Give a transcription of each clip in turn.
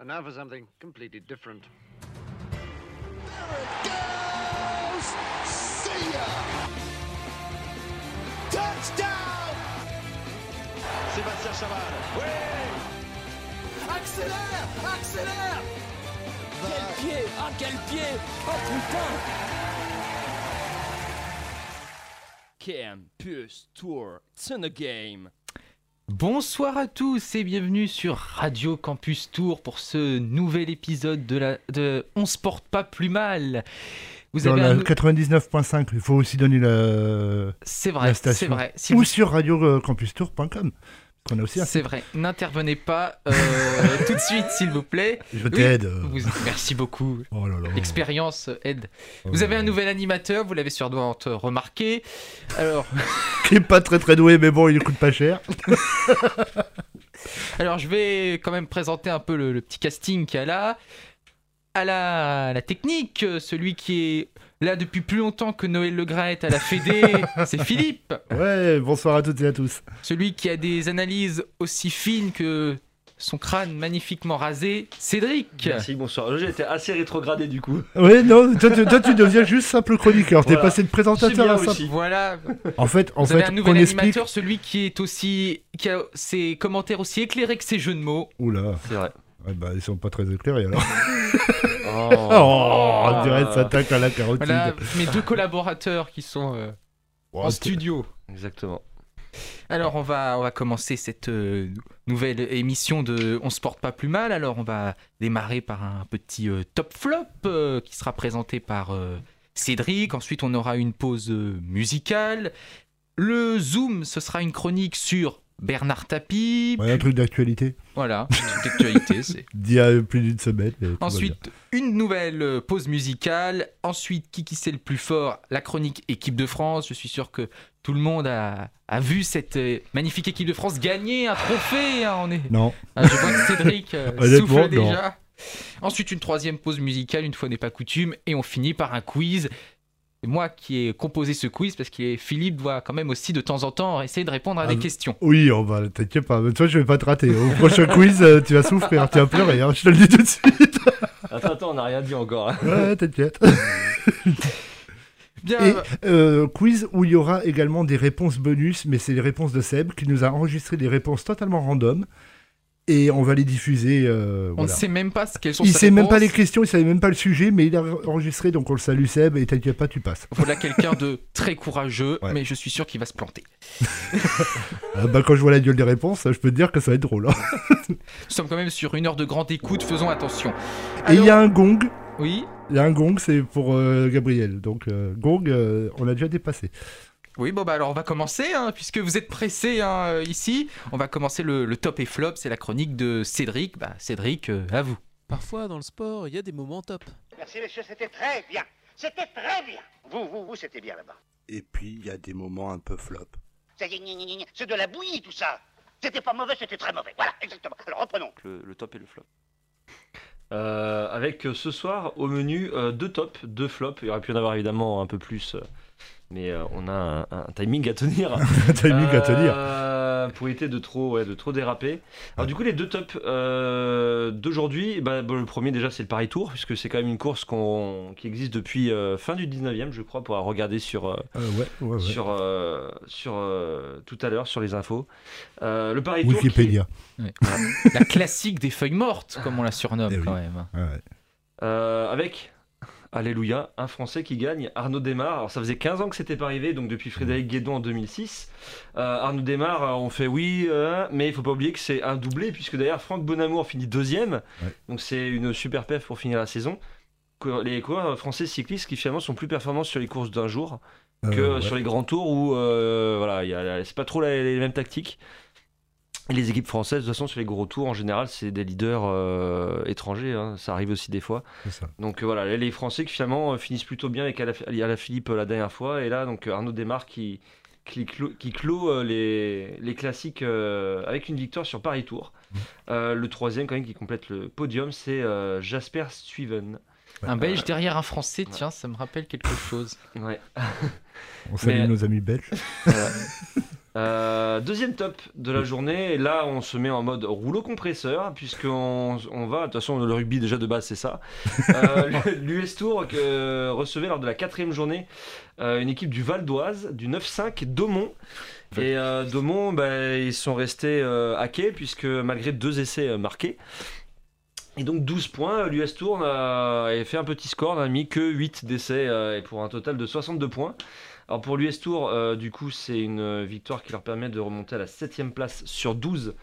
And now for something completely different. goes! See ya! Touchdown! Sébastien Chaval. Oui Accélère! Accélère! Quel pied Ah quel pied Oh putain Campus Tour, it's in the game. Bonsoir à tous et bienvenue sur Radio Campus Tour pour ce nouvel épisode de la de On se porte pas plus mal. Vous Dans avez la un... 99.5, il faut aussi donner la, C'est vrai, c'est station. vrai. Si Ou vous- sur radiocampustour.com. qu'on a aussi un C'est vrai. N'intervenez pas euh, tout de suite, s'il vous plaît. Je Oui, t'aide. vous- Merci beaucoup. Oh. L'expérience aide. Oh Vous avez un nouvel animateur, vous l'avez sûrement remarqué. Alors, Qui est pas très très doué, mais bon, il coûte pas cher. Alors, je vais quand même présenter un peu le, le petit casting qu'il y a là. À la, à la technique, euh, celui qui est là depuis plus longtemps que Noël Le Gret à la Fédé, c'est Philippe. Ouais, bonsoir à toutes et à tous. Celui qui a des analyses aussi fines que son crâne magnifiquement rasé, Cédric. Merci, bonsoir. J'ai été assez rétrogradé du coup. Ouais, non, toi, tu- toi, tu deviens juste simple chroniqueur. T'es Voilà. passé de présentateur à simple. Voilà, En fait, en vous avez fait, un on nouvel explique. celui qui est aussi qui a ses commentaires aussi éclairés que ses jeux de mots. Oula, C'est vrai. Ouais, bah, ils sont pas très éclairés alors. Oh. Oh, on dirait que ça attaque à la carotide. Voilà mes deux collaborateurs qui sont euh, Oh, en studio. Exactement. Alors on va, on va commencer cette euh, nouvelle émission de On se porte pas plus mal. Alors on va démarrer par un petit euh, top flop euh, qui sera présenté par euh, Cédric. Ensuite on aura une pause euh, musicale. Le Zoom, ce sera une chronique sur Bernard Tapie. Ouais, un truc d'actualité. Voilà, toute actualité. c'est- D'il y a plus d'une semaine. Ensuite, une nouvelle euh, pause musicale. Ensuite, qui qui c'est le plus fort? La chronique équipe de France. Je suis sûr que tout le monde a, a vu cette euh, magnifique équipe de France gagner un trophée. hein, on est... Non. Ah, je vois que Cédric euh, souffle non. déjà. Ensuite, une troisième pause musicale, une fois n'est pas coutume. Et on finit par un quiz. Et moi qui ai composé ce quiz, parce que Philippe doit quand même aussi de temps en temps essayer de répondre à Ah, des mais- questions. Oui, on va, t'inquiète pas. Mais toi, je vais pas te rater. Au prochain quiz, euh, tu vas souffrir, tu vas pleurer, hein, je te le dis tout de suite. Attends, attends, on n'a rien dit encore. hein. Ouais, t'inquiète. Bien, Et euh, quiz où il y aura également des réponses bonus, mais c'est les réponses de Seb qui nous a enregistré des réponses totalement random. Et on va les diffuser. euh, on voilà. ne sait même pas ce quelles sont Il ces sait même pas les questions, il savait même pas le sujet, mais il a enregistré, donc on le salue Seb, et t'inquiète pas, tu passes. Voilà quelqu'un de très courageux, Ouais. mais je suis sûr qu'il va se planter. Ah bah, quand je vois la gueule des réponses, je peux te dire que ça va être drôle. hein. Nous sommes quand même sur une heure de grande écoute, faisons attention. Et il y a un gong, Oui, il y a un gong, c'est pour euh, Gabriel. Donc euh, gong, on l'a déjà dépassé. Oui, bon bah alors on va commencer, hein, puisque vous êtes pressés hein, euh, ici. On va commencer le, le top et flop, c'est la chronique de Cédric. Bah Cédric, euh, à vous. Parfois dans le sport, il y a des moments top. Merci messieurs, c'était très bien. C'était très bien. Vous, vous, vous, c'était bien là-bas. Et puis, il y a des moments un peu flop. Ça y est, gna, gna, gna, gna, c'est de la bouillie tout ça. C'était pas mauvais, c'était très mauvais. Voilà, exactement. Alors reprenons. Le, le top et le flop. Euh, avec ce soir au menu euh, deux tops, deux flops. Il y aurait pu en avoir évidemment un peu plus, euh, mais euh, on a un, un timing à tenir. timing à tenir. Euh, pour éviter de trop, ouais, de trop déraper. Alors du coup les deux tops euh, d'aujourd'hui, bah, bon, le premier déjà c'est le Paris Tour puisque c'est quand même une course qu'on- qui existe depuis euh, fin du 19e je crois pour regarder sur ouais, ouais, ouais. sur euh, sur euh, tout à l'heure sur les infos. Euh, le Paris Tour. qui- Wikipédia. La classique des feuilles mortes, comme on la surnomme Eh oui. quand même. Euh, avec, alléluia, un Français qui gagne, Arnaud Desmar. Alors ça faisait 15 ans que c'était pas arrivé, donc depuis Frédéric Guédon en 2006. Euh, Arnaud Desmar, euh, on fait oui, euh, mais il faut pas oublier que c'est un doublé, puisque d'ailleurs Franck Bonamour finit deuxième. Ouais. Donc c'est une super perf pour finir la saison. Les coureurs français cyclistes qui finalement sont plus performants sur les courses d'un jour que Euh, ouais. sur les grands tours où voilà, c'est pas trop la- les mêmes tactiques. Et les équipes françaises, de toute façon, sur les gros tours, en général, c'est des leaders euh, étrangers. hein. Ça arrive aussi des fois. Ça. Donc euh, voilà, les Français qui finalement euh, finissent plutôt bien avec Alain Philippe la dernière fois. Et là, donc Arnaud Desmar qui, qui clôt, qui clôt, euh, les, les classiques euh, avec une victoire sur Paris Tour. Euh, le troisième, quand même, qui complète le podium, c'est euh, Jasper Stuyven. Un Belge derrière un Français, tiens, ça me rappelle quelque chose. Ouais. On salue Mais- nos amis belges. Euh, deuxième top de la journée, et là on se met en mode rouleau compresseur, puisqu'on on va, de toute façon le rugby déjà de base c'est ça, euh, l'US Tour que recevait lors de la quatrième journée euh, une équipe du Val d'Oise, du 9-5 Daumont. Et Daumont, bah, ils sont restés à quai, puisque malgré deux essais marqués, et donc 12 points, l'US Tour a a fait un petit score, n'a mis que 8 d'essais, euh, et pour un total de 62 points. Alors pour l'US Tour, euh, du coup, c'est une euh, victoire qui leur permet de remonter à la 7ème place sur 12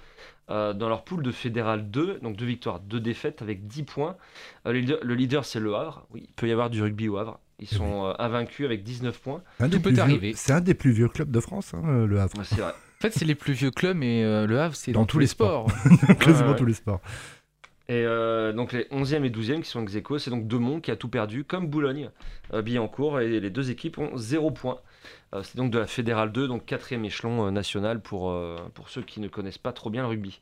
euh, dans leur poule de Fédéral 2. Donc deux victoires, deux défaites avec 10 points. Euh, le leader, le leader, c'est le Havre. Oui, il peut y avoir du rugby au Havre. Ils Eh sont euh, invaincus avec 19 points. Un Tout peut arriver. C'est un des plus vieux clubs de France, hein, le Havre. Ouais, C'est vrai. En fait, c'est les plus vieux clubs, mais euh, le Havre, c'est dans, Dans tous les les sports. Quasiment ouais. tous les sports. Et euh, donc les 11e et 12e qui sont ex aequo, c'est donc Demont qui a tout perdu, comme Boulogne, euh, Billancourt, et les deux équipes ont 0 points. Euh, c'est donc de la Fédérale 2, donc quatrième échelon euh, national pour, euh, pour ceux qui ne connaissent pas trop bien le rugby.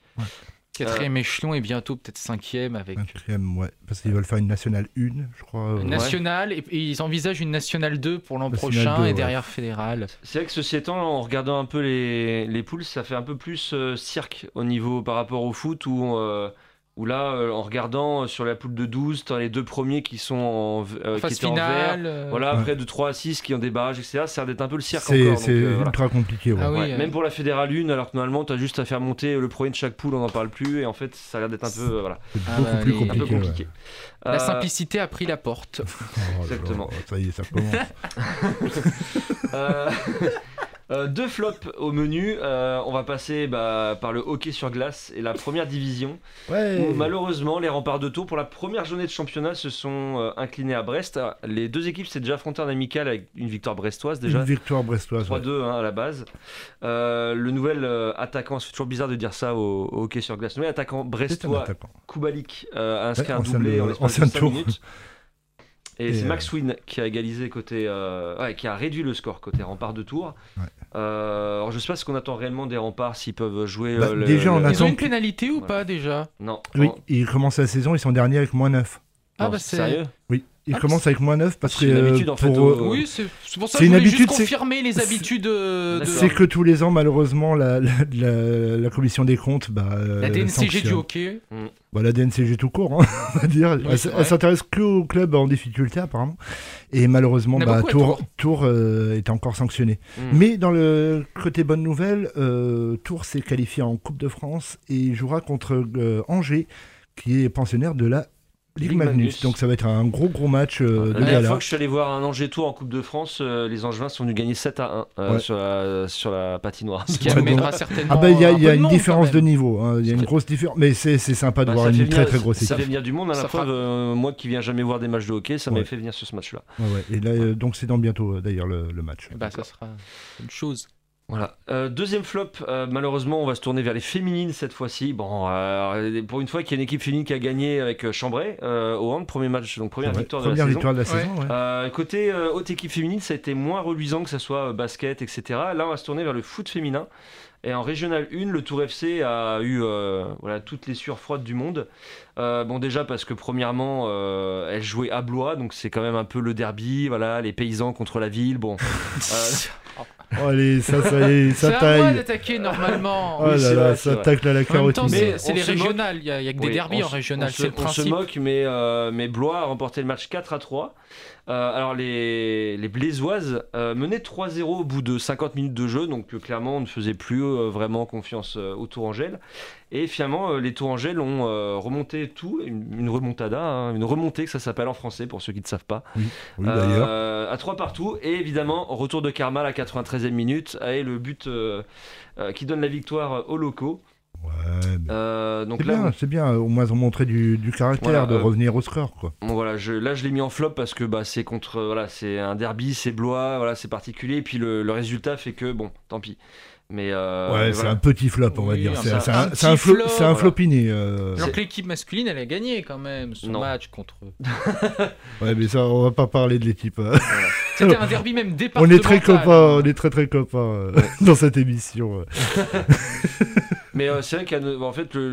Quatrième échelon et bientôt peut-être cinquième avec Quatrième, ouais. Parce qu'ils veulent faire une nationale 1, je crois. euh, nationale et, et ils envisagent une nationale 2 pour l'an prochain 2, et ouais. derrière fédérale. C'est vrai que ceci étant, en regardant un peu les, les poules, ça fait un peu plus euh, cirque au niveau par rapport au foot où, euh, où là, euh, en regardant euh, sur la poule de 12, tu as les deux premiers qui sont en, euh, qui Phase étaient en vert. finale. euh, Voilà, Ouais. après de 3 à 6 qui ont des barrages, etc. Ça a l'air d'être un peu le cirque C'est voilà. ultra compliqué, ouais. Ah oui, Ouais, euh, Même pour la fédérale 1, alors que normalement, tu as juste à faire monter le premier de chaque poule, on n'en parle plus. Et en fait, ça a l'air d'être un peu, voilà, Ah beaucoup bah, plus un peu compliqué. La simplicité a pris la porte. Oh Exactement. ça y est, ça commence. Euh, deux flops au menu. Euh, on va passer bah, par le hockey sur glace et la première division. Ouais. Où, malheureusement, les remparts de Tours, pour la première journée de championnat, se sont euh, inclinés à Brest. Alors, Les deux équipes s'étaient déjà affrontées en amical avec une victoire brestoise déjà. Une victoire brestoise. ouais. 3-2 hein, à la base. Le nouvel attaquant, c'est toujours bizarre de dire ça au, au hockey sur glace, le nouvel attaquant brestois attaquant. Koubalik a inscrit Ouais, un doublé en l'espace de de 5 Tours. minutes. Et, Et, c'est euh, Max Wynn qui a égalisé côté, euh, ouais, qui a réduit le score côté rempart de Tours. Ouais. Euh, alors je sais pas ce qu'on attend réellement des remparts s'ils peuvent jouer. Bah, euh, le- déjà, on le- Ils attend ont une pénalité ou Ouais. pas déjà? Non. Oui, ils commencent la saison, ils sont derniers avec moins 9. Ah non, bah c'est. sérieux? Oui, ils Ah, commencent avec moins 9 parce c'est que. une euh, habitude, en fait, au- euh, Oui, c'est c'est pour ça C'est que je voulais juste habitude, c'est- confirmer les c'est- habitudes de. de- D'accord. C'est que tous les ans, malheureusement, la, la, la- la commission des comptes. Bah, euh, La DNCG du hockey. Bah, la DNCG tout court, hein, on va dire. Oui, elle c'est s'intéresse que aux clubs en difficulté, apparemment. Et malheureusement, Il bah, Tours, Tours. Euh, est encore sanctionné. Mm. Mais dans le côté bonne nouvelle, euh, Tours s'est qualifié en Coupe de France et il jouera contre euh, Angers, qui est pensionnaire de la Ligue, Magnus. Magnus. Donc ça va être un gros gros match euh, La de dernière gala. fois que je suis allé voir un Angers Tour en Coupe de France, euh, les Angevins sont venus gagner 7 à 1 euh, Ouais. sur, la, sur la patinoire. Ce qui amènera certainement. Ah bah il y a, y une monde, différence de niveau, hein. il y a une grosse différence, mais c'est c'est sympa de Bah, voir ça une très très grosse Ça équipe. fait venir du monde à la Ça preuve. fera- euh, moi qui viens jamais voir des matchs de hockey, ça m'avait Ouais. fait venir sur ce match-là. Ouais, ouais. Et là, euh, donc c'est dans bientôt d'ailleurs le, le match. Bah ça sera une chose. Voilà. Euh, deuxième flop, euh, malheureusement, on va se tourner vers les féminines cette fois-ci. Bon, euh, pour une fois qu'il y a une équipe féminine qui a gagné avec Chambray au hand, premier match, donc première Ouais, victoire première de la victoire de la saison. ouais. côté haute équipe féminine, ça a été moins reluisant que ce soit basket, etc. Là, on va se tourner vers le foot féminin. Et en régional 1, le Tour FC a eu euh, voilà, toutes les sueurs froides du monde. Euh, bon, déjà parce que premièrement, euh, elle jouait à Blois, donc c'est quand même un peu le derby, voilà, les paysans contre la ville. Bon, Oh, allez, ça, ça y est, C'est ça à moi taille. d'attaquer normalement. Oh Oui, là c'est là, vrai, c'est ça tacle à la carotide. c'est c'est les régionales. Il y a, que des Oui, derbies on en se- régional. C'est le On se principe. moque, mais, euh, mais Blois a remporté le match 4 à 3. Euh, alors les, les Blaisoises euh, menaient 3-0 au bout de 50 minutes de jeu, donc euh, clairement on ne faisait plus euh, vraiment confiance euh, aux Tourangelles. Et finalement euh, les Tourangelles ont euh, remonté tout, une, une remontada, hein, une remontée que ça s'appelle en français pour ceux qui ne savent pas. Oui, d'ailleurs. Euh, à 3 partout, et évidemment retour de Karma à la 93e minute, et le but qui donne la victoire aux locaux. Ouais, mais Euh, donc c'est bien, c'est bien. Au moins, ils ont montré du, du caractère, Voilà, de euh, revenir au score, quoi. Bon, voilà, je, là je l'ai mis en flop parce que bah, c'est contre, voilà, c'est un derby, c'est Blois, voilà, c'est particulier. Et puis le, le résultat fait que bon, tant pis. Mais euh, ouais, mais c'est voilà. un petit flop, on va Oui, dire. C'est un un, un flop, flop, c'est un flopiné. euh. Alors que l'équipe masculine, elle a gagné quand même son Non. match contre. Ouais, mais ça, on va pas parler de l'équipe. euh. C'était un derby même On départemental. est très copains, on est très très copains euh, dans cette émission. euh. Mais euh, c'est vrai qu'en fait, le,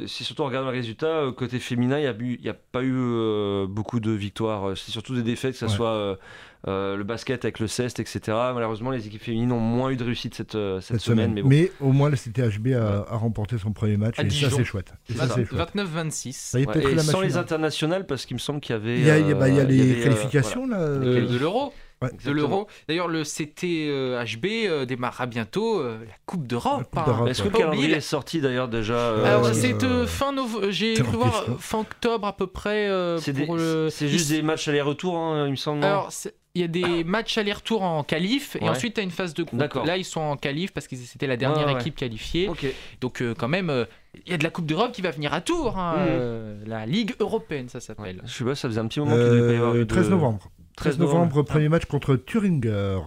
le- c'est surtout en regardant le résultat, côté féminin, il n'y a, pas eu euh, beaucoup de victoires. C'est surtout des défaites, que ce Ouais. soit euh, euh, le basket avec le CEST, etc. Malheureusement, les équipes féminines ont moins eu de réussite cette, euh, cette, cette semaine. semaine. Mais au moins, le CTHB a, a remporté son premier match. À et ça, Dijon. c'est chouette. Et ça, ça. c'est chouette. 29-26. Ça y est, Ouais, et sans machine, les internationales, parce qu'il me semble qu'il y avait. Il y a, il y a- bah, il y a euh, les avait, euh, qualifications, là. de, euh, de l'euro. ouais. De l'euro. D'ailleurs, le CTHB euh, démarrera bientôt euh, la Coupe d'Europe. Hein. Est-ce que le calendrier la- est sorti d'ailleurs déjà euh, Alors, Euh, c'est euh, fin novembre. J'ai c'est cru en voir question. euh, fin octobre à peu près. euh, C'est le- juste des matchs aller-retour, hein, il me semble. Alors, il y a des matchs aller-retour en qualif et Ouais. ensuite tu as une phase de groupe. Là, ils sont en qualif parce que c'était la dernière Ouais, ouais. équipe qualifiée. Donc, euh, quand même, euh, il y a de la Coupe d'Europe qui va venir à Tours. hein, Mhm. euh, la Ligue européenne, ça Ouais. s'appelle. Je sais pas, ça faisait un petit moment qu'il devait pas y avoir Euh, eu de- 13 novembre. 13 novembre, novembre. premier match contre Thüringer,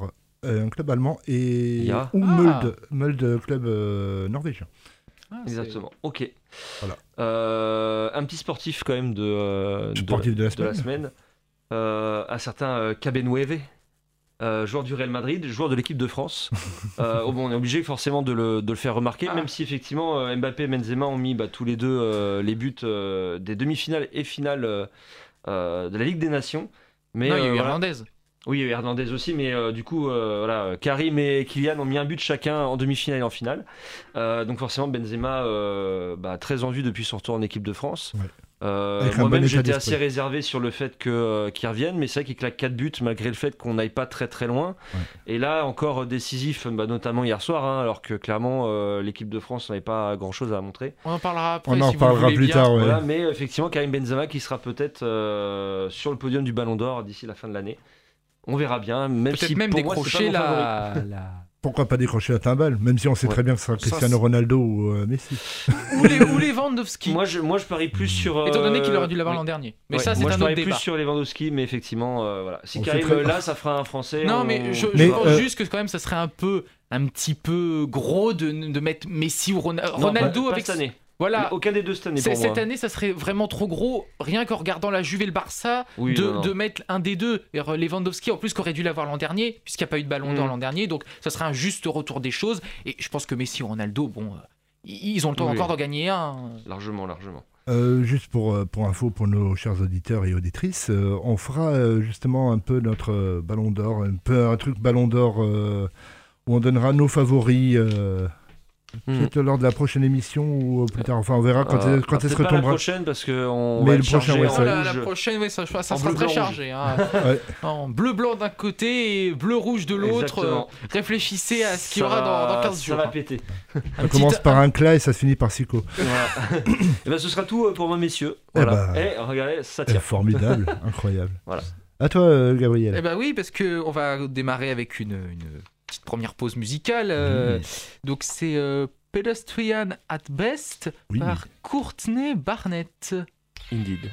euh, un club allemand, et ou Ah. Mulde, Mulde, club euh, norvégien. Ah, Exactement. Ok. Voilà. Euh, un petit sportif quand même de, euh, de- Sportif de la de la semaine. Semaine. Euh, un certain euh, Cabenueve, euh, joueur du Real Madrid, joueur de l'équipe de France. Euh, oh, bon, on est obligé forcément de le, de le faire remarquer, Ah. même si effectivement Mbappé et Benzema ont mis bah, tous les deux euh, les buts des demi-finales et finales de la Ligue des Nations. Mais non, il y a voilà. Hernandez. Oui, il y a eu Hernandez aussi, mais du coup, voilà, Karim et Kylian ont mis un but chacun en demi-finale et en finale. Donc forcément, Benzema, bah, très en vue depuis son retour en équipe de France. Ouais. Euh, Moi-même, bon j'étais assez réservé sur le fait que, euh, qu'il revienne, mais c'est vrai qu'il claque 4 buts malgré le fait qu'on n'aille pas très très loin. Ouais. Et là, encore euh, décisif, bah, notamment hier soir, hein, alors que clairement, euh, l'équipe de France n'avait pas grand-chose à montrer. On en parlera après. On en si voulez plus bien. tard, ouais. Voilà, mais effectivement, Karim Benzema qui sera peut-être euh, sur le podium du Ballon d'Or d'ici la fin de l'année. On verra bien, même si même pour moi, décrocher pas mon la- Pourquoi pas décrocher la timbale, même si on sait Ouais. très bien que ce sera Cristiano Ronaldo ou euh, Messi. ou les, ou Lewandowski. Moi je, moi, je parie plus sur. euh, Étant donné qu'il aurait dû l'avoir oui. l'an dernier. Mais Ouais, ça, c'est moi, un je autre parie débat. plus sur Lewandowski, mais effectivement, euh, voilà. Si Karim très- euh, là, ça fera un Français. Non, on- mais je, je Mais, pense euh, juste que quand même, ça serait un peu, un petit peu gros de, de mettre Messi ou Non, Ronaldo avec. cette année. Voilà. Aucun des deux cette année C'est- pour moi. Cette année, ça serait vraiment trop gros, rien qu'en regardant la Juve et le Barça, Oui, de, non, non. de mettre un des deux. Et Lewandowski, en plus, qu'aurait dû l'avoir l'an dernier, puisqu'il n'y a pas eu de ballon d'or Mm. l'an dernier, donc ça serait un juste retour des choses. Et je pense que Messi ou Ronaldo, bon, euh, ils ont le temps Oui. encore d'en gagner un. Largement, largement. Euh, juste pour, euh, pour info pour nos chers auditeurs et auditrices, euh, on fera euh, justement un peu notre euh, ballon d'or, un peu un truc ballon d'or euh, où on donnera nos favoris. Euh, Hmm. Peut-être lors de la prochaine émission ou plus tard. Enfin, on verra quand, Euh, elle- quand ah, peut-être pas la prochaine parce que on Mais va le prochain, ouais, en ça- Oh, la, la rouge. prochaine, ça, ça En sera bleu, très blanc, chargé. hein. Ouais. en bleu-blanc d'un côté et bleu-rouge de l'autre. Euh, réfléchissez à ce qu'il y Ça aura dans, dans va- 15 Ça jours. va hein. péter. Ça commence par un clat et ça se finit par Sico. Voilà. Et ben, ce sera tout euh, pour moi, messieurs. Eh Voilà. ben. Eh, regardez, ça Eh, tient. formidable, incroyable. Voilà. À toi, euh, Gabriel. Eh ben oui, parce que on va démarrer avec une, une petite première pause musicale. euh, Donc c'est euh, Pedestrian at Best Oui. par Courtney Barnett. Indeed.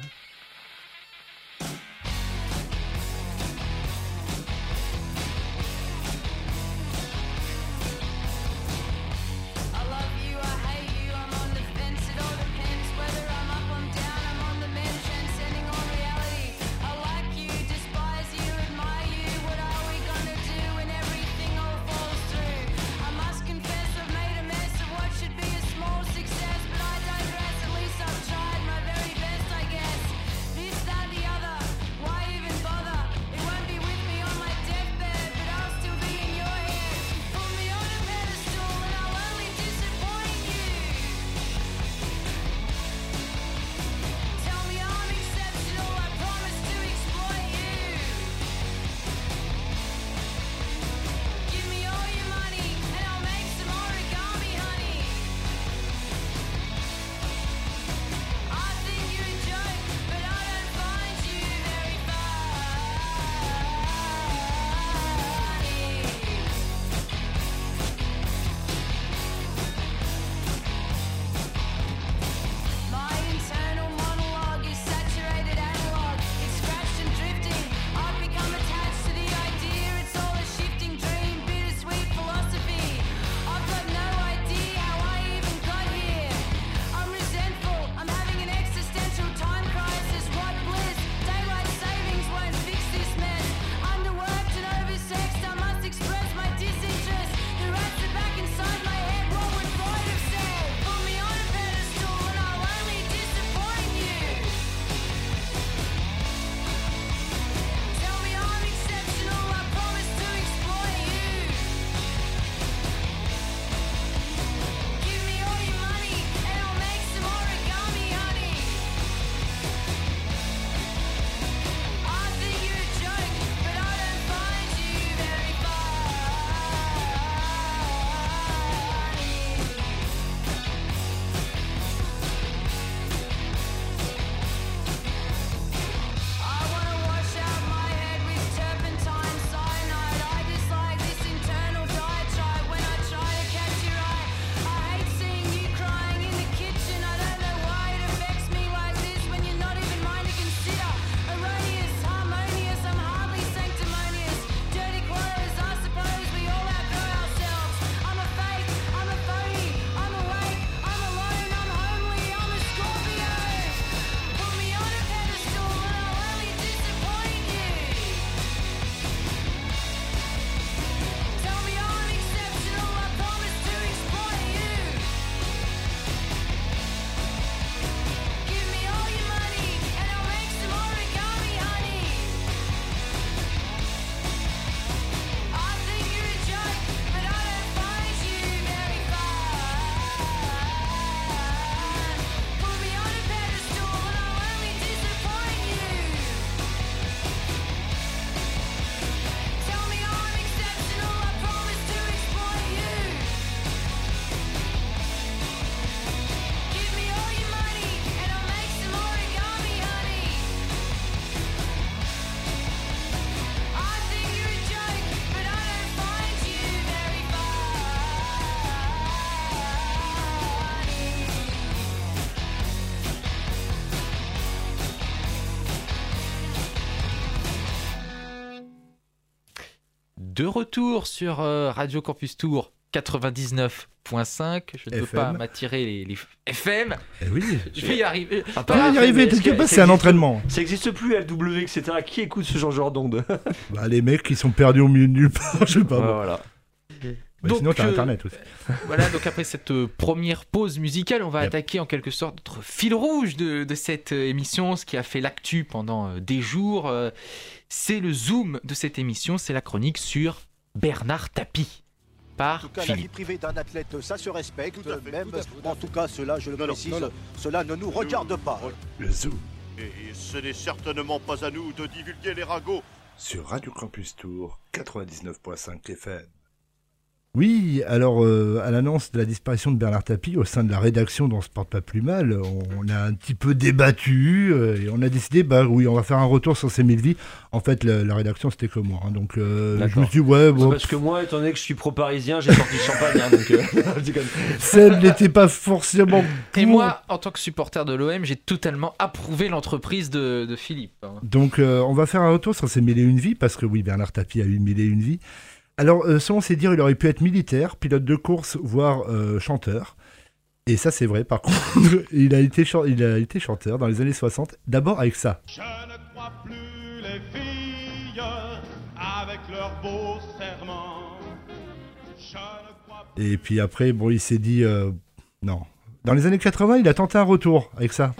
De retour sur euh, Radio Campus Tour 99.5. Je ne peux FM. pas m'attirer les, les FM. Eh oui. Je vais y arriver. Ah, vas y arriver, t'inquiète que- pas, c'est un entraînement? Ça existe plus, LW, etc. Qui écoute ce genre, d'onde? Bah, les mecs qui sont perdus au milieu de nulle part, je sais pas. Voilà. Bah, Donc, sinon, t'as euh, internet aussi. Voilà, donc après cette euh, première pause musicale, on va Yep. attaquer en quelque sorte notre fil rouge de, de cette euh, émission, ce qui a fait l'actu pendant des jours. C'est le zoom de cette émission, c'est la chronique sur Bernard Tapie En par tout cas, la vie Philippe. privée d'un athlète, ça se respecte. Tout à fait, même, tout à fait, tout à en tout cas, cela, je le non, précise, non, non. cela ne nous regarde pas. Le Zoom Et ce n'est certainement pas à nous de divulguer les ragots. sur Radio Campus Tour 99.5 FM. Oui, alors euh, à l'annonce de la disparition de Bernard Tapie au sein de la rédaction dont on se porte pas plus mal, on a un petit peu débattu euh, et on a décidé, bah oui, on va faire un retour sur ces mille vies. En fait, la, la rédaction c'était que moi, hein, donc euh, je me suis dit ouais, C'est bon, parce que moi, étant donné que je suis pro-parisien, j'ai sorti le champagne. hein, donc, euh. Seb n'était pas forcément. Et moi, en tant que supporter de l'OM, j'ai totalement approuvé l'entreprise de, de Philippe. hein. Donc euh, on va faire un retour sur ces mille et une vies parce que oui, Bernard Tapie a eu mille et une vies. Alors euh, selon ses dires, il aurait pu être militaire, pilote de course, voire euh, chanteur. Et ça c'est vrai par contre, il a, été chan- il a été chanteur dans les années 60, d'abord avec ça. Je ne crois plus les filles avec leurs beaux serments. Je ne crois Et puis après, bon, il s'est dit euh, non. Dans les années 80, il a tenté un retour avec ça.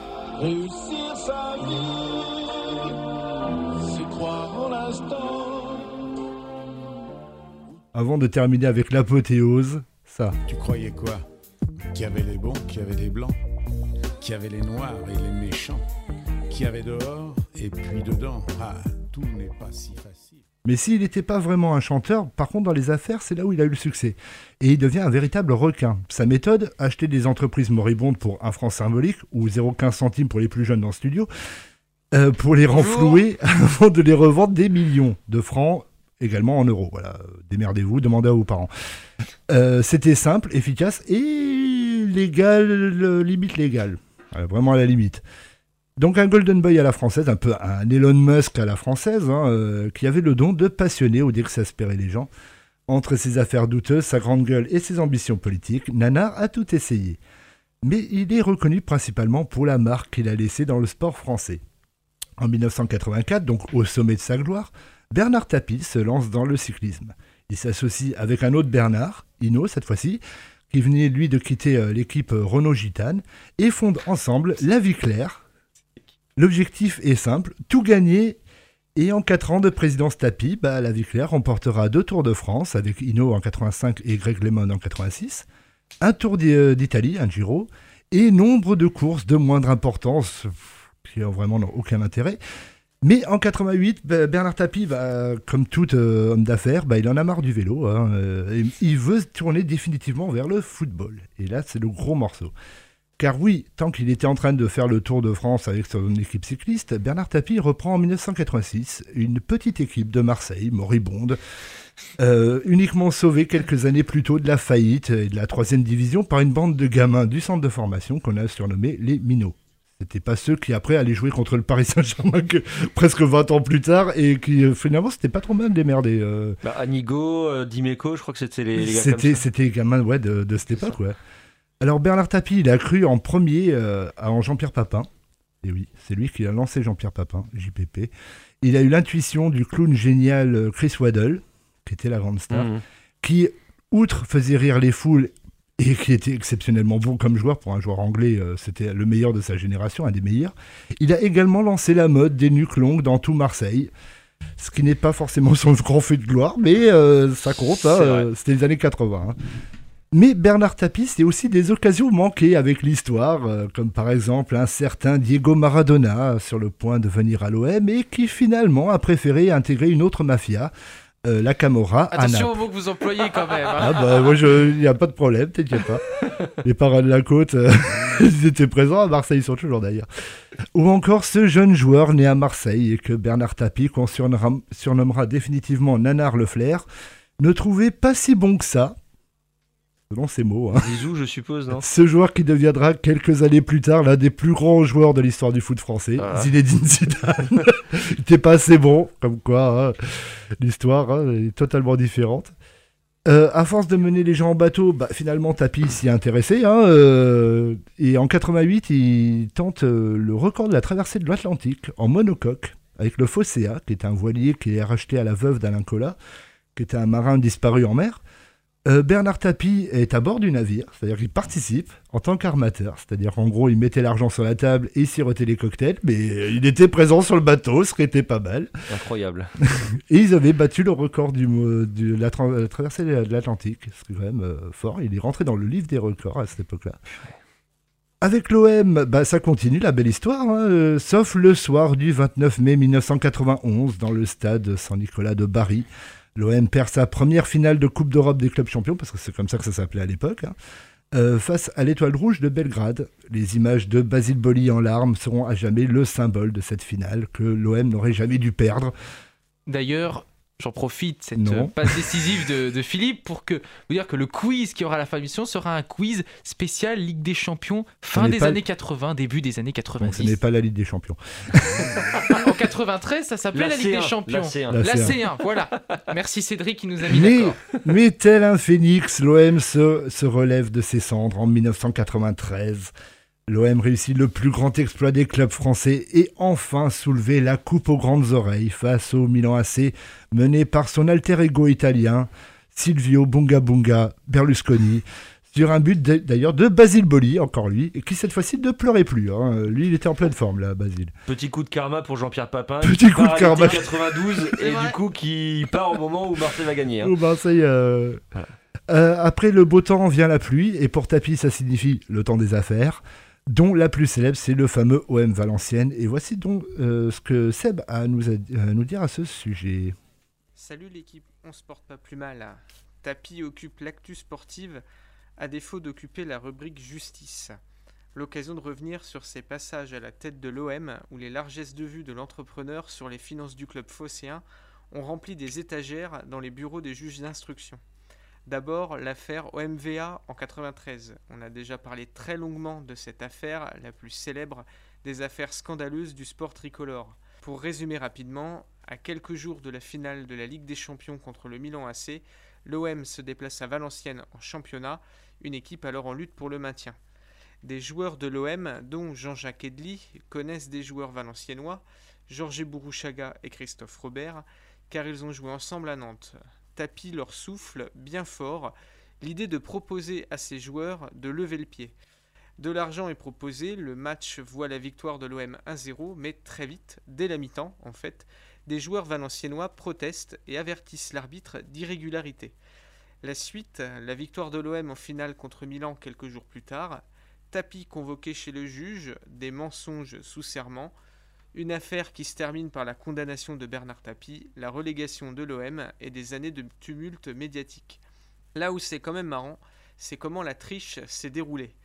Avant de terminer avec l'apothéose, ça. Tu croyais quoi? Qu'il y avait les bons, qu'il y avait les blancs, qu'il y avait les noirs et les méchants, qu'il y avait dehors et puis dedans. Ah, tout n'est pas si facile. Mais s'il n'était pas vraiment un chanteur, par contre, dans les affaires, c'est là où il a eu le succès. Et il devient un véritable requin. Sa méthode, acheter des entreprises moribondes pour un franc symbolique, ou 0,15 centimes pour les plus jeunes dans le studio, euh, pour les renflouer avant de les revendre des millions de francs, également en euros. Voilà, euh, démerdez-vous, demandez à vos parents. Euh, C'était simple, efficace et légal, euh, limite légal. Voilà, vraiment à la limite. Donc un Golden Boy à la française, un peu un Elon Musk à la française, hein, euh, qui avait le don de passionner ou d'exaspérer les gens. Entre ses affaires douteuses, sa grande gueule et ses ambitions politiques, Nanar a tout essayé. Mais il est reconnu principalement pour la marque qu'il a laissée dans le sport français. En 1984, donc au sommet de sa gloire, Bernard Tapie se lance dans le cyclisme. Il s'associe avec un autre Bernard, Hinault cette fois-ci, qui venait lui de quitter euh, l'équipe euh, Renault Gitane, et fondent ensemble La Vie Claire. L'objectif est simple, tout gagner. Et en 4 ans de présidence Tapie, bah, La Vie Claire remportera deux Tours de France avec Hinault en 85 et Greg LeMond en 86, un Tour euh, d'Italie, un Giro, et nombre de courses de moindre importance qui n'ont vraiment aucun intérêt. Mais en 88, bah, Bernard Tapie, bah, comme tout euh, homme d'affaires, bah, il en a marre du vélo. hein, euh, il veut se tourner définitivement vers le football. Et là, c'est le gros morceau. Car oui, tant qu'il était en train de faire le Tour de France avec son équipe cycliste, Bernard Tapie reprend en 1986 une petite équipe de Marseille, moribonde, euh, uniquement sauvée quelques années plus tôt de la faillite et de la troisième division par une bande de gamins du centre de formation qu'on a surnommé les Minots. C'était pas ceux qui après allaient jouer contre le Paris Saint-Germain que presque 20 ans plus tard et qui euh, finalement c'était pas trop mal démerdé. euh. Bah, Anigo, euh, Dimeco, je crois que c'était les, les gars C'était, c'était les gamins ouais, de, de cette époque, ouais. Alors Bernard Tapie, il a cru en premier euh, en Jean-Pierre Papin. Et oui, c'est lui qui a lancé Jean-Pierre Papin, JPP. Il a eu l'intuition du clown génial Chris Waddle, qui était la grande star, Mhm. qui, outre faisait rire les foules et qui était exceptionnellement bon comme joueur, pour un joueur anglais, euh, c'était le meilleur de sa génération, un des meilleurs. Il a également lancé la mode des nuques longues dans tout Marseille. Ce qui n'est pas forcément son grand fait de gloire, mais euh, ça compte, hein, euh, c'était les années 80. hein. Mais Bernard Tapie, c'est aussi des occasions manquées avec l'histoire, euh, comme par exemple un certain Diego Maradona sur le point de venir à l'OM et qui finalement a préféré intégrer une autre mafia, euh, la Camorra, à Attention aux mots que vous employez quand même. hein. Ah bah moi il n'y a pas de problème, t'inquiète pas. Les parents de la côte, euh, ils étaient présents à Marseille, ils sont toujours d'ailleurs. Ou encore ce jeune joueur né à Marseille et que Bernard Tapie, qu'on surnommera, surnommera définitivement Nanar Le Flair, ne trouvait pas si bon que ça. Selon ses mots. hein. Zizou, je suppose, non Ce joueur qui deviendra quelques années plus tard l'un des plus grands joueurs de l'histoire du foot français, Ah. Zinedine Zidane. Il n'était pas assez bon, comme quoi hein, l'histoire hein, est totalement différente. Euh, à force de mener les gens en bateau, bah, finalement Tapi s'y est intéressé. hein, euh, et en 88, il tente euh, le record de la traversée de l'Atlantique en monocoque avec le Fosséa, qui est un voilier qui est racheté à la veuve d'Alain Colas, qui était un marin disparu en mer. Euh, Bernard Tapie est à bord du navire, c'est-à-dire qu'il participe en tant qu'armateur, c'est-à-dire qu'en gros il mettait l'argent sur la table et il sirotait les cocktails, mais il était présent sur le bateau, ce qui était pas mal. Incroyable. Et ils avaient battu le record du, de la, tra- la traversée de l'Atlantique, ce qui est quand même euh, fort. Il est rentré dans le livre des records à cette époque-là. Avec l'OM, bah, ça continue la belle histoire, hein, euh, sauf le soir du 29 mai 1991 dans le stade Saint-Nicolas de Bari. L'OM perd sa première finale de Coupe d'Europe des clubs champions, parce que c'est comme ça que ça s'appelait à l'époque, hein, euh, face à l'Étoile Rouge de Belgrade. Les images de Basile Boli en larmes seront à jamais le symbole de cette finale que l'OM n'aurait jamais dû perdre. D'ailleurs, j'en profite, cette Non. euh, passe décisive de, de Philippe, pour que, vous dire que le quiz qui aura la fin de l'émission sera un quiz spécial Ligue des Champions, fin des pas- années 80, début des années Donc ce 90. n'est pas la Ligue des Champions. en 93, ça s'appelait la, La Ligue des C1, Champions. la C1. La La C1. C1, voilà. Merci Cédric qui nous a mis Mais, d'accord. mais tel un phénix, l'OM se, se relève de ses cendres en 1993. L'OM réussit le plus grand exploit des clubs français et enfin soulever la coupe aux grandes oreilles face au Milan AC mené par son alter ego italien Silvio Bunga Bunga Berlusconi sur un but d'ailleurs de Basile Boli, encore lui, et qui cette fois-ci ne pleurait plus. hein. Lui, il était en pleine forme là, Basile. Petit coup de karma pour Jean-Pierre Papin. Petit qui coup de karma. l'été 92 et du coup qui part au moment où Marseille va gagner. hein. Marseille, euh, Voilà. euh, après le beau temps vient la pluie, et pour Tapi, ça signifie le temps des affaires, dont la plus célèbre, c'est le fameux OM Valenciennes. Et voici donc euh, ce que Seb a à nous, a- à nous dire à ce sujet. Salut l'équipe, on se porte pas plus mal. Tapi occupe l'actu sportive à défaut d'occuper la rubrique justice. L'occasion de revenir sur ses passages à la tête de l'OM où les largesses de vue de l'entrepreneur sur les finances du club phocéen ont rempli des étagères dans les bureaux des juges d'instruction. D'abord, l'affaire OMVA en 93. On a déjà parlé très longuement de cette affaire, la plus célèbre des affaires scandaleuses du sport tricolore. Pour résumer rapidement, à quelques jours de la finale de la Ligue des Champions contre le Milan AC, l'OM se déplace à Valenciennes en championnat, une équipe alors en lutte pour le maintien. Des joueurs de l'OM, dont Jean-Jacques Edli, connaissent des joueurs valenciennois, Georges Bourouchaga et Christophe Robert, car ils ont joué ensemble à Nantes. Tapi leur souffle bien fort l'idée de proposer à ces joueurs de lever le pied. De l'argent est proposé, le match voit la victoire de l'OM 1-0, mais très vite, dès la mi-temps en fait, des joueurs valenciennois protestent et avertissent l'arbitre d'irrégularité. La suite, la victoire de l'OM en finale contre Milan quelques jours plus tard, Tapi convoqué chez le juge, des mensonges sous serment, une affaire qui se termine par la condamnation de Bernard Tapie, la relégation de l'OM et des années de tumulte médiatique. Là où c'est quand même marrant, c'est comment la triche s'est déroulée.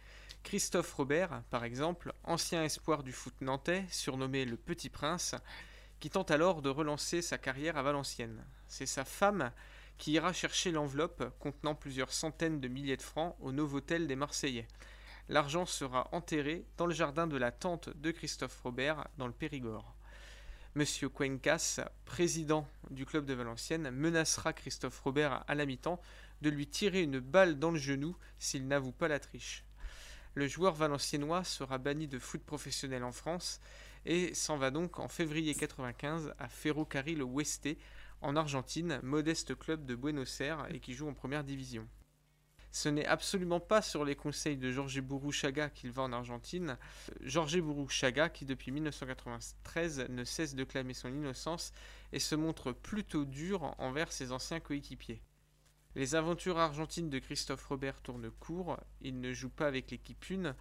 Christophe Robert, par exemple, ancien espoir du foot nantais, surnommé le Petit Prince, qui tente alors de relancer sa carrière à Valenciennes. C'est sa femme qui ira chercher l'enveloppe contenant plusieurs centaines de milliers de francs au Novotel des Marseillais. L'argent sera enterré dans le jardin de la tante de Christophe Robert dans le Périgord. Monsieur Cuencas, président du club de Valenciennes, menacera Christophe Robert à la mi-temps de lui tirer une balle dans le genou s'il n'avoue pas la triche. Le joueur valenciennois sera banni de foot professionnel en France et s'en va donc en février 95 à Ferrocarril Oeste en Argentine, modeste club de Buenos Aires et qui joue en première division. Ce n'est absolument pas sur les conseils de Jorge Burruchaga qu'il va en Argentine. Jorge Burruchaga, qui depuis 1993 ne cesse de clamer son innocence et se montre plutôt dur envers ses anciens coéquipiers. Les aventures argentines de Christophe Robert tournent court, il ne joue pas avec l'équipe 1,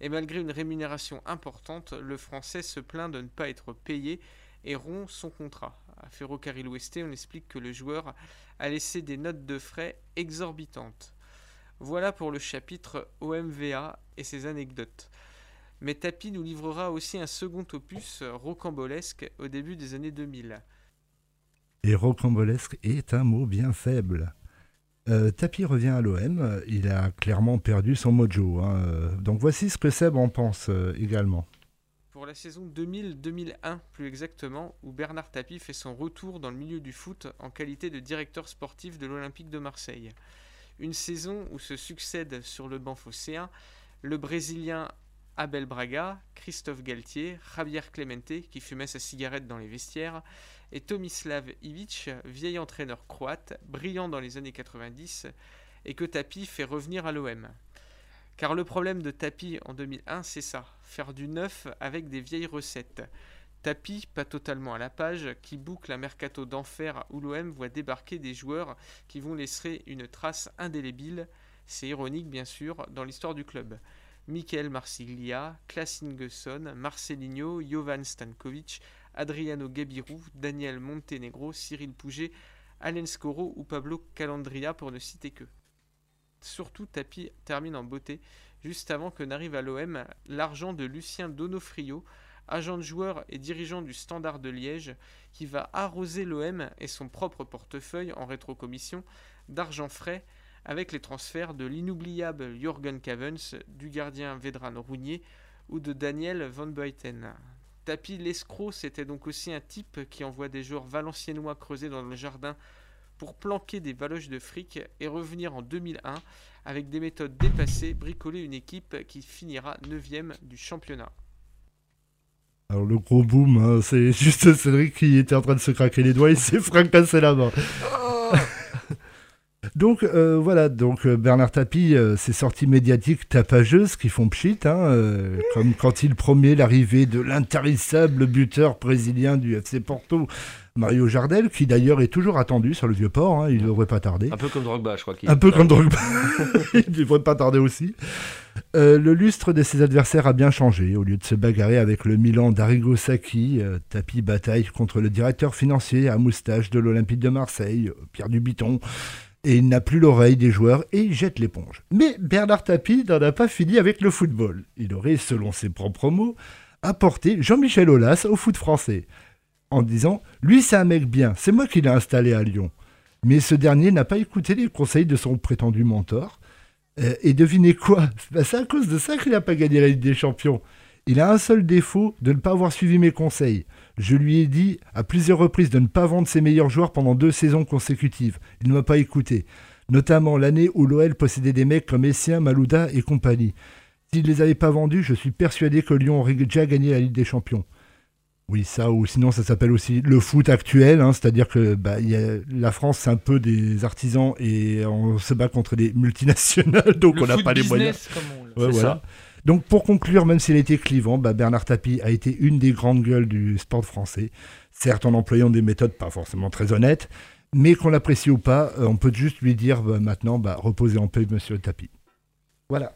et malgré une rémunération importante, le Français se plaint de ne pas être payé et rompt son contrat. À Ferrocarril Oeste, on explique que le joueur a laissé des notes de frais exorbitantes. Voilà pour le chapitre OMVA et ses anecdotes. Mais Tapi nous livrera aussi un second opus rocambolesque au début des années 2000. Et rocambolesque est un mot bien faible. Euh, Tapi revient à l'OM, il a clairement perdu son mojo. hein. Donc voici ce que Seb en pense euh, également. Pour la saison 2000-2001 plus exactement, où Bernard Tapie fait son retour dans le milieu du foot en qualité de directeur sportif de l'Olympique de Marseille. Une saison où se succèdent sur le banc phocéen le Brésilien Abel Braga, Christophe Galtier, Javier Clemente qui fumait sa cigarette dans les vestiaires et Tomislav Ivic, vieil entraîneur croate, brillant dans les années 90 et que Tapie fait revenir à l'OM. Car le problème de Tapi en 2001, c'est ça, faire du neuf avec des vieilles recettes. Tapi, pas totalement à la page, qui boucle un mercato d'enfer où l'OM voit débarquer des joueurs qui vont laisser une trace indélébile, c'est ironique bien sûr, dans l'histoire du club. Michael Marsiglia, Klaas Ingesson, Marcelinho, Jovan Stankovic, Adriano Gabirou, Daniel Montenegro, Cyril Pouget, Alen Scoro ou Pablo Calandria pour ne citer que. Surtout, Tapi termine en beauté, juste avant que n'arrive à l'OM l'argent de Lucien Donofrio, agent de joueur et dirigeant du Standard de Liège, qui va arroser l'OM et son propre portefeuille en rétrocommission d'argent frais avec les transferts de l'inoubliable Jürgen Cavens, du gardien Vedran Rougnier ou de Daniel Van Buiten. Tapi l'escroc, c'était donc aussi un type qui envoie des joueurs valenciennois creuser dans le jardin pour planquer des valoches de fric et revenir en 2001 avec des méthodes dépassées, bricoler une équipe qui finira 9ème du championnat. Alors le gros boom, hein, c'est juste Cédric qui était en train de se craquer les doigts et s'est fracassé la main. Donc euh, voilà, donc euh, Bernard Tapie, euh, ses sorties médiatiques tapageuses qui font pchit, hein, euh, comme quand il promet l'arrivée de l'intarissable buteur brésilien du FC Porto, Mario Jardel, qui d'ailleurs est toujours attendu sur le vieux port, hein, il ne devrait pas tarder. Un peu comme Drogba, je crois. qu'il- Un peu comme Drogba. il ne devrait pas tarder aussi. Euh, le lustre de ses adversaires a bien changé. Au lieu de se bagarrer avec le Milan d'Arrigo Sacchi, euh, bataille contre le directeur financier à moustache de l'Olympique de Marseille, euh, Pierre Dubiton. Et il n'a plus l'oreille des joueurs et il jette l'éponge. Mais Bernard Tapie n'en a pas fini avec le football. Il aurait, selon ses propres mots, apporté Jean-Michel Aulas au foot français. En disant Lui, c'est un mec bien, c'est moi qui l'ai installé à Lyon. Mais ce dernier n'a pas écouté les conseils de son prétendu mentor. Euh, et devinez quoi? Ben, C'est à cause de ça qu'il n'a pas gagné la Ligue des Champions. Il a un seul défaut, de ne pas avoir suivi mes conseils. Je lui ai dit à plusieurs reprises de ne pas vendre ses meilleurs joueurs pendant deux saisons consécutives. Il ne m'a pas écouté. Notamment l'année où l'OL possédait des mecs comme Essien, Malouda et compagnie. S'il ne les avait pas vendus, je suis persuadé que Lyon aurait déjà gagné la Ligue des Champions. Oui, ça, ou sinon ça s'appelle aussi le foot actuel, hein, c'est-à-dire que bah, il y a- la France, c'est un peu des artisans et on se bat contre des multinationales, donc Le on n'a pas les moyens. business, comme on le- Ouais, C'est voilà. ça. Donc pour conclure, même s'il a été clivant, bah, Bernard Tapie a été une des grandes gueules du sport français, certes en employant des méthodes pas forcément très honnêtes, mais qu'on l'apprécie ou pas, euh, on peut juste lui dire bah, maintenant, bah, reposez en paix, monsieur Tapie. Voilà.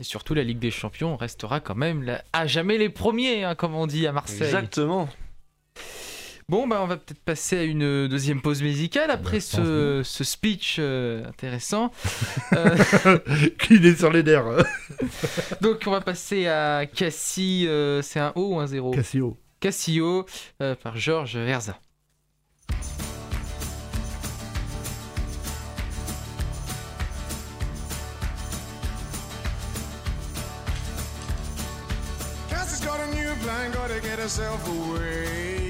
Et surtout, la Ligue des Champions restera quand même la- à jamais les premiers, hein, comme on dit à Marseille. Exactement. Bon, bah, on va peut-être passer à une deuxième pause musicale après ce, ce speech euh, intéressant. Euh, Qu'il est sur les nerfs. donc, on va passer à Cassie. euh, c'est un O ou un 0 Cassio. Cassio euh, par Georges Verza. Cassie's got a new plan, gotta get herself away.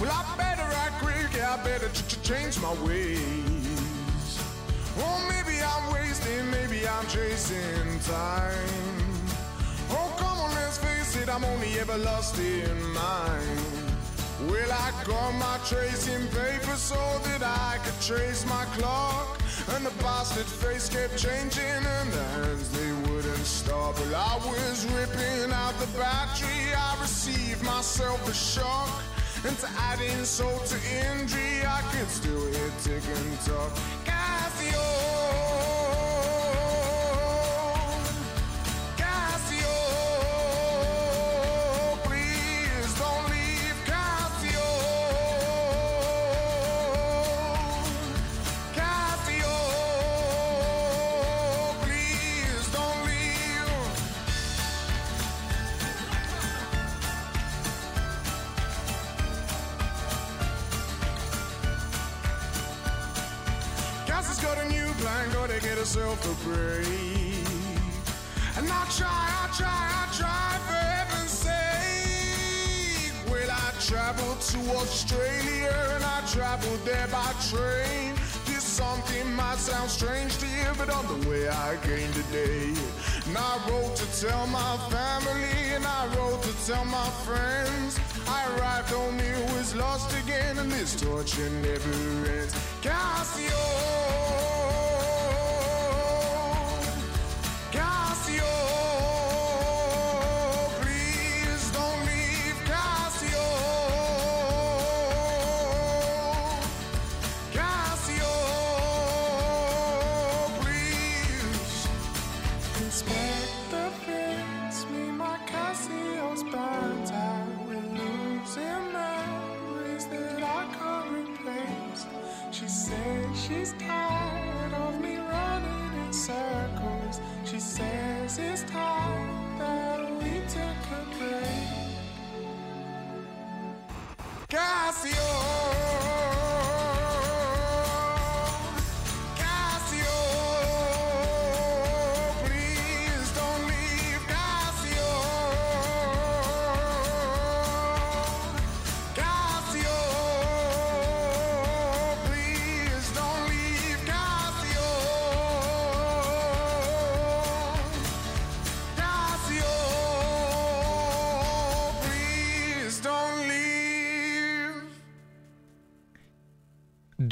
Well, I better act quick, yeah, I better ch- ch- change my ways. Oh, maybe I'm wasting, maybe I'm chasing time. Oh, come on, let's face it, I'm only ever lost in mine. Well, I got my tracing paper so that I could trace my clock. And the bastard face kept changing, and the hands they wouldn't stop. Well, I was ripping out the battery, I received myself a shock. And I've been to injury, I can still hear ticking talk. Casio. Herself a break. And I try, I try, I try for heaven's sake. Well, I traveled to Australia and I traveled there by train. This something might sound strange to you, but on the way I came today. And I wrote to tell my family and I wrote to tell my friends. I arrived home, it was lost again, and this torture never ends. Cassio,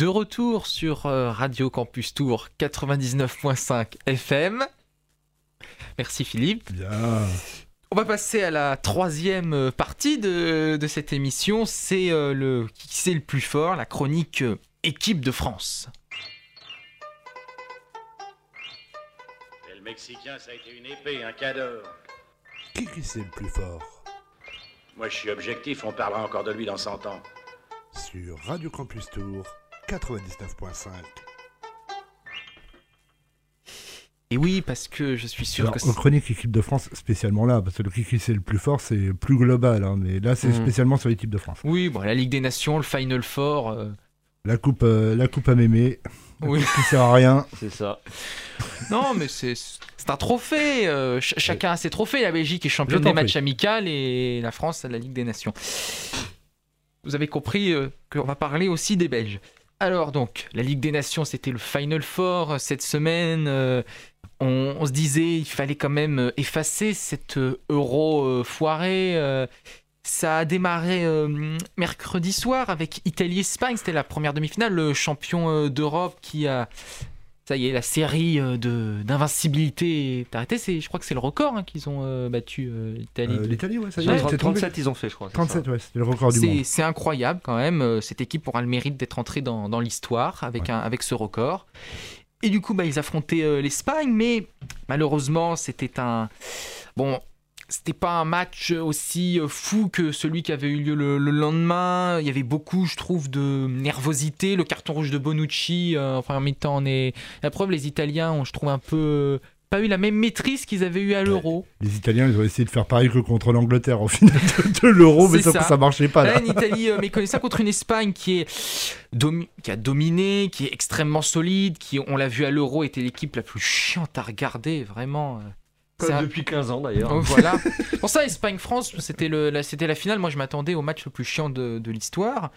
De retour sur euh, Radio Campus Tour 99.5 FM. Merci Philippe. On va passer à la troisième euh, partie de, de cette émission. C'est euh, le qui c'est le plus fort, la chronique équipe de France. Et le Mexicain, ça a été une épée, un cadeau. Qui qui c'est le plus fort? Moi, je suis objectif, on parlera encore de lui dans 100 ans. Sur Radio Campus Tour 99.5. Et oui, parce que je suis sûr Alors, que en chronique équipe de France, spécialement là, parce que le qui c'est le plus fort, c'est plus global, hein, mais là c'est Mhm. spécialement sur l'équipe de France. oui, bon, la Ligue des Nations, le Final Four. euh, La coupe, euh, la coupe à mémé, Oui. qui sert à rien. C'est ça. Non, mais c'est un trophée. euh, ch- chacun a ses trophées. La Belgique est championne des matchs amicaux et la France a la Ligue des Nations. Vous avez compris euh, qu'on va parler aussi des Belges. Alors donc, la Ligue des Nations, c'était le Final Four euh, cette semaine. euh, on, se disait il fallait quand même euh, effacer cette euh, euro ça a démarré mercredi soir avec Italie-Espagne. C'était la première demi-finale. Le champion d'Europe qui a. Ça y est, la série euh, de d'invincibilité est arrêtée. C'est, je crois que c'est le record hein, qu'ils ont euh, battu euh, l'Italie. Euh, L'Italie, ouais, ça y est, Ouais. c'est tombé. 37 ils ont fait, je crois. c'est 37, ça. ouais, c'était le record du C'est, monde. c'est incroyable quand même. Cette équipe aura le mérite d'être entrée dans, dans l'histoire avec, un, avec ce record. Et du coup, bah, ils affrontaient euh, l'Espagne, mais malheureusement, c'était un. Bon, c'était pas un match aussi euh, fou que celui qui avait eu lieu le, le lendemain. Il y avait beaucoup, je trouve, de nervosité. Le carton rouge de Bonucci euh, en première mi-temps en est la preuve. Les Italiens ont, je trouve, un peu. euh, pas eu la même maîtrise qu'ils avaient eu à l'Euro. Les Italiens, ils ont essayé de faire pareil que contre l'Angleterre au final de, de l'euro, mais ça, ça marchait pas. Là, Là. une Italie euh, méconnaissable contre une Espagne qui, est domi- qui a dominé, qui est extrêmement solide, qui, on l'a vu à l'Euro, était l'équipe la plus chiante à regarder, vraiment. Comme depuis 15 ans d'ailleurs. Oh, voilà. Pour ça, Espagne-France, c'était le, la, c'était la finale. Moi, je m'attendais au match le plus chiant de, de l'histoire.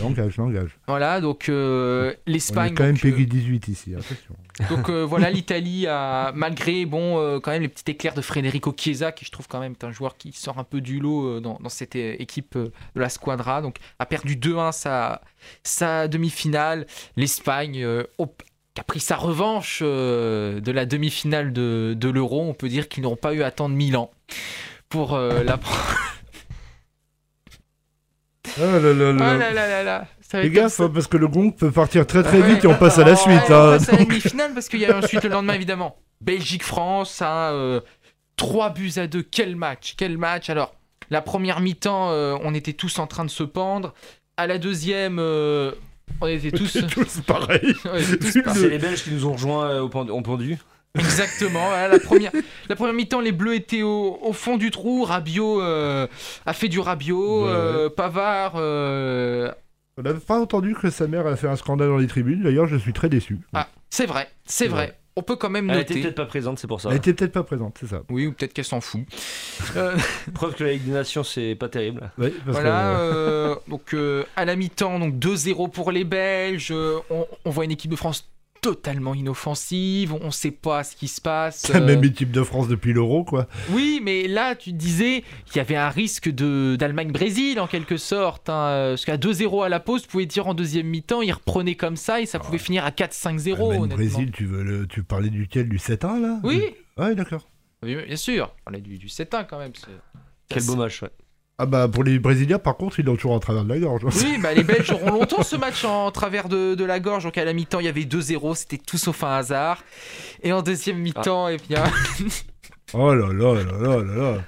Langage, langage. Voilà, donc euh, On l'Espagne. est quand même donc, euh, Peggy 18 ici, attention. donc euh, voilà, l'Italie a, malgré bon, euh, quand même les petits éclairs de Federico Chiesa, qui je trouve quand même est un joueur qui sort un peu du lot euh, dans, dans cette équipe euh, de la Squadra, donc a perdu 2-1 sa, sa demi-finale. L'Espagne euh, qui a pris sa revanche euh, de la demi-finale de, de l'Euro, on peut dire qu'ils n'auront pas eu à attendre 1000 ans pour euh, la prendre. Oh là là Oh là. là là là ça. hein, parce que le gong peut partir très très Ouais. vite et on passe à la suite. On hein, passe à la demi-finale parce qu'il y a ensuite le lendemain évidemment Belgique-France, hein, euh, 3 buts à 2, quel match, quel match. Alors, la première mi-temps, euh, on était tous en train de se pendre. À la deuxième, euh, on était tous... tous pareils. C'est les Belges qui nous ont rejoints euh, au pendu. Exactement. voilà, la première, la première mi-temps, les Bleus étaient au, au fond du trou. Rabiot euh, a fait du Rabiot. Ouais. euh, Pavard euh, On n'a pas entendu que sa mère a fait un scandale dans les tribunes. D'ailleurs, je suis très déçu. Ah, c'est vrai, c'est vrai. On peut quand même Elle était noter. peut-être pas présente, c'est pour ça. Elle était peut-être pas présente, c'est ça. Oui, ou peut-être qu'elle s'en fout. Euh, Preuve que la Ligue des Nations, c'est pas terrible. Oui, parce voilà, que- euh, donc euh, à la mi-temps, donc 2-0 pour les Belges. euh, On, on voit une équipe de France totalement inoffensive. On ne sait pas ce qui se passe. C'est la euh, même équipe de France depuis l'Euro, quoi. Oui, mais là, tu disais qu'il y avait un risque de d'Allemagne-Brésil en quelque sorte. hein, euh, parce qu'à 2-0 à la pause, tu pouvais dire en deuxième mi-temps, ils reprenaient comme ça et ça pouvait finir à 4-5-0. Allemagne, honnêtement. Brésil, tu, veux le... tu parlais duquel Du 7-1, là? Oui, Ouais, d'accord. oui, bien sûr. On parlait du, du 7-1 quand même. c'est- Quel beau match, ouais. Ah bah, pour les Brésiliens, par contre, ils l'ont toujours en travers de la gorge. Oui, bah, les Belges auront longtemps ce match en travers de, de la gorge. Donc à la mi-temps, il y avait 2-0, c'était tout sauf un hasard. Et en deuxième mi-temps, eh bien, Oh là là là là là là.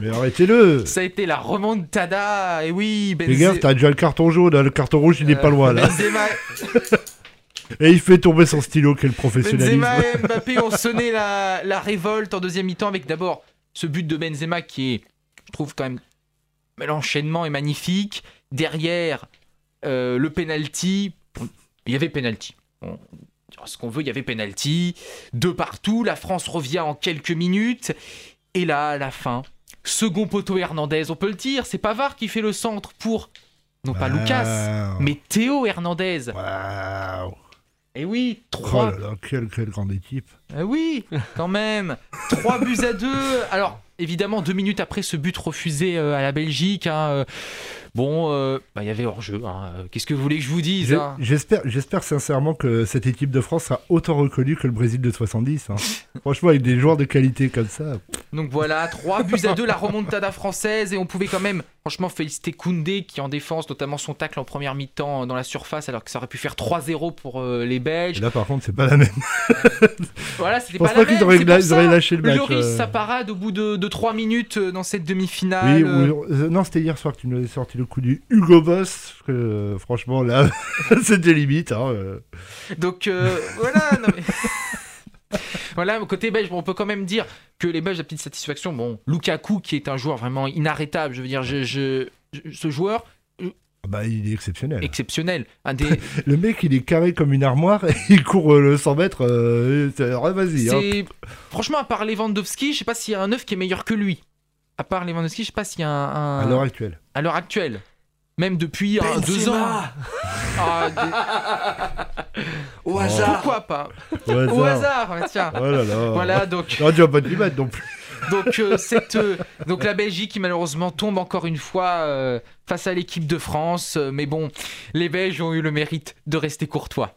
Mais arrêtez-le ça a été la remontada. Et oui, Fais Benzema. gaffe, t'as déjà le carton jaune, hein, le carton rouge, il est pas loin, là. Benzema, Et il fait tomber son stylo, quel professionnalisme. Benzema et Mbappé ont sonné la, la révolte en deuxième mi-temps avec d'abord ce but de Benzema qui est, je trouve quand même, l'enchaînement est magnifique. Derrière, euh, le penalty, il y avait penalty. On ce qu'on veut, il y avait penalty. De partout, la France revient en quelques minutes. Et là, à la fin, second poteau Hernandez, on peut le dire, c'est Pavard qui fait le centre pour, non pas. Lucas, mais Théo Hernandez. Waouh Et oui, Oh trois là là, quelle, quelle grande équipe. ah oui, quand même. 3 buts à 2. Alors, évidemment, deux minutes après ce but refusé euh, à la Belgique, hein, euh, bon, euh, bah, il y avait hors-jeu. hein, euh, Qu'est-ce que vous voulez que je vous dise hein J'espère, j'espère sincèrement que cette équipe de France sera autant reconnue que le Brésil de 70. hein. Franchement, avec des joueurs de qualité comme ça. Donc voilà, 3 buts à 2, la remontada française. Et on pouvait quand même, franchement, féliciter Koundé qui, en défense, notamment son tacle en première mi-temps dans la surface, alors que ça aurait pu faire 3-0 pour euh, les Et Belges. là, par contre, c'est pas la même. Voilà, c'était pas, pas la même, auraient c'est la- pour ils auraient ça. lâché le match, Lloris, euh. sa parade au bout de, de 3 minutes euh, dans cette demi-finale. Oui, euh, ou- euh, non, c'était hier soir que tu nous avais sorti le coup du Hugo Boss. que, euh, franchement, là, c'était limite. hein, euh. Donc euh, voilà. non, mais- voilà, côté belge, on peut quand même dire que les Belges, la petite satisfaction, bon, Lukaku qui est un joueur vraiment inarrêtable, je veux dire, je, je- je- ce joueur Ah Bah, il est exceptionnel. exceptionnel, un des, Le mec, il est carré comme une armoire et il court le 100 mètres. euh, vas-y. franchement à part Lewandowski, je sais pas s'il y a un neuf qui est meilleur que lui. À part Lewandowski, je sais pas s'il y a un, un- À l'heure actuelle. à l'heure actuelle, même depuis un, deux ans. Ah, des- Au Pourquoi pas Au hasard. Au hasard, tiens. Oh là là. Voilà, donc Non, tu vas pas te lui mettre non plus. Donc, euh, cette, euh, donc la Belgique qui malheureusement tombe encore une fois euh, face à l'équipe de France. Euh, mais bon, les Belges ont eu le mérite de rester courtois.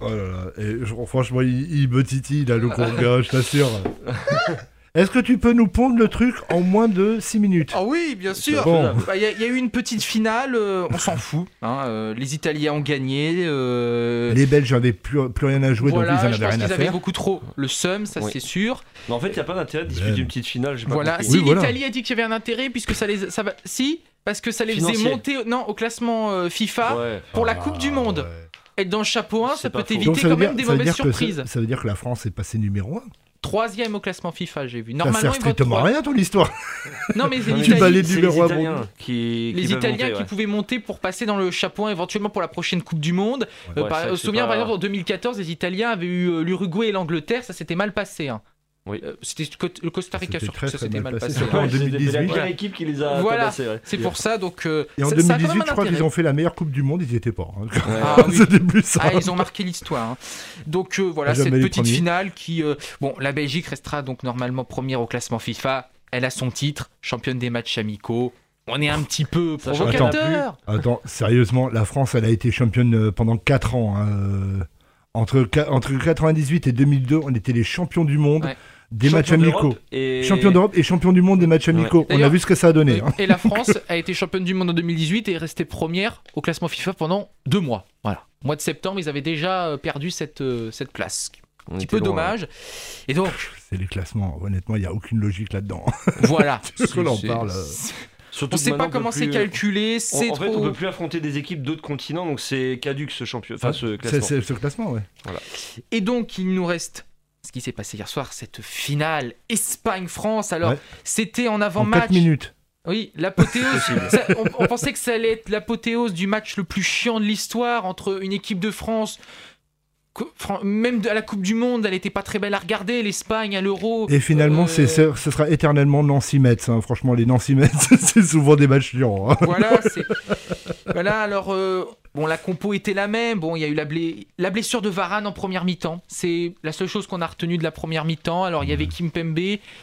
Oh là là. Et, franchement, il, il me titille, là, le Conga, je t'assure. Est-ce que tu peux nous pondre le truc en moins de 6 minutes Ah oui, bien sûr. Bon. Bah, Il y, a- il y a eu une petite finale, euh, on s'en fout. hein, euh, les Italiens ont gagné. euh, Les Belges n'avaient plus, plus rien à jouer, voilà, donc ils en je avaient pense rien à qu'ils avaient beaucoup trop le seum, ça Oui. c'est sûr. Mais en fait, il n'y a pas d'intérêt de disputer Ben. une petite finale. pas Voilà, compris. si Oui, voilà. l'Italie a dit qu'il y avait un intérêt puisque ça les ça va si parce que ça les faisait monter non au classement euh, FIFA Ouais. pour la Ah, Coupe du Monde. ouais. Être dans le chapeau 1, C'est ça peut t'éviter Donc ça veut quand même des mauvaises surprises. ça, ça veut dire que la France est passée numéro 1. Troisième au classement FIFA, j'ai vu. Ça Normalement, sert ils votent strictement à rien ton histoire. Non, mais c'est les Italiens qui, Les Italiens monter, qui ouais. pouvaient monter pour passer dans le chapeau 1 éventuellement pour la prochaine Coupe du Monde. Euh, Ouais, par, me souviens c'est par pas- exemple en 2014, les Italiens avaient eu euh, l'Uruguay et l'Angleterre, ça s'était mal passé. hein. Oui. Euh, C'était le Costa Rica C'était surtout, très, ça s'était mal passé, passé. en Ouais, c'était 2018. la première équipe qui les a Voilà. ouais. C'est pour ça donc. euh, Et en ça- ça a quand 2018, même je crois qu'ils ont fait la meilleure Coupe du Monde, ils y étaient pas. hein. Ah oui. Plus ça. Ah, ils ont marqué l'histoire. hein. Donc euh, voilà, Jamais cette petite premiers. finale qui... euh, bon, la Belgique restera donc normalement première au classement FIFA. Elle a son titre, championne des matchs amicaux. On est un petit peu provocateur. Attends, sérieusement, la France, elle a été championne pendant 4 ans. hein, Entre, entre 98 et 2002, on était les champions du monde Ouais. Des matchs Champion amicaux. et- Champion d'Europe et champion du monde des matchs amicaux. On a vu ce que ça a donné. Oui. hein. Et la France a été championne du monde en 2018 et est restée première au classement FIFA pendant deux mois. Voilà. Au mois de septembre, ils avaient déjà euh, perdu cette, euh, cette place. On Un petit peu loin, dommage. Et donc, C'est les classements. Honnêtement, il n'y a aucune logique là-dedans. voilà. Parce qu'on en C'est- parle. euh. Surtout On que sait pas comment c'est plus- calculé, En, fait, on peut plus affronter des équipes d'autres continents, donc c'est caduque ce champion. Enfin, ce classement. c'est ce classement, ouais. Et donc, il nous reste ce qui s'est passé hier soir, cette finale Espagne-France. Alors, Ouais. c'était en avant-match. 4 minutes. Oui, l'apothéose. ça- on, on pensait que ça allait être l'apothéose du match le plus chiant de l'histoire entre une équipe de France. Même à la Coupe du Monde, elle était pas très belle à regarder. L'Espagne à l'Euro. Et finalement, euh, c'est, ce sera éternellement Nancy-Metz. hein. Franchement, les Nancy-Metz, c'est souvent des matchs chiants. hein. Voilà, c'est. voilà, alors. euh, Bon, la compo était la même. Bon, il y a eu la, blé- la blessure de Varane en première mi-temps. C'est la seule chose qu'on a retenue de la première mi-temps. Alors, il y avait Kim Pembe.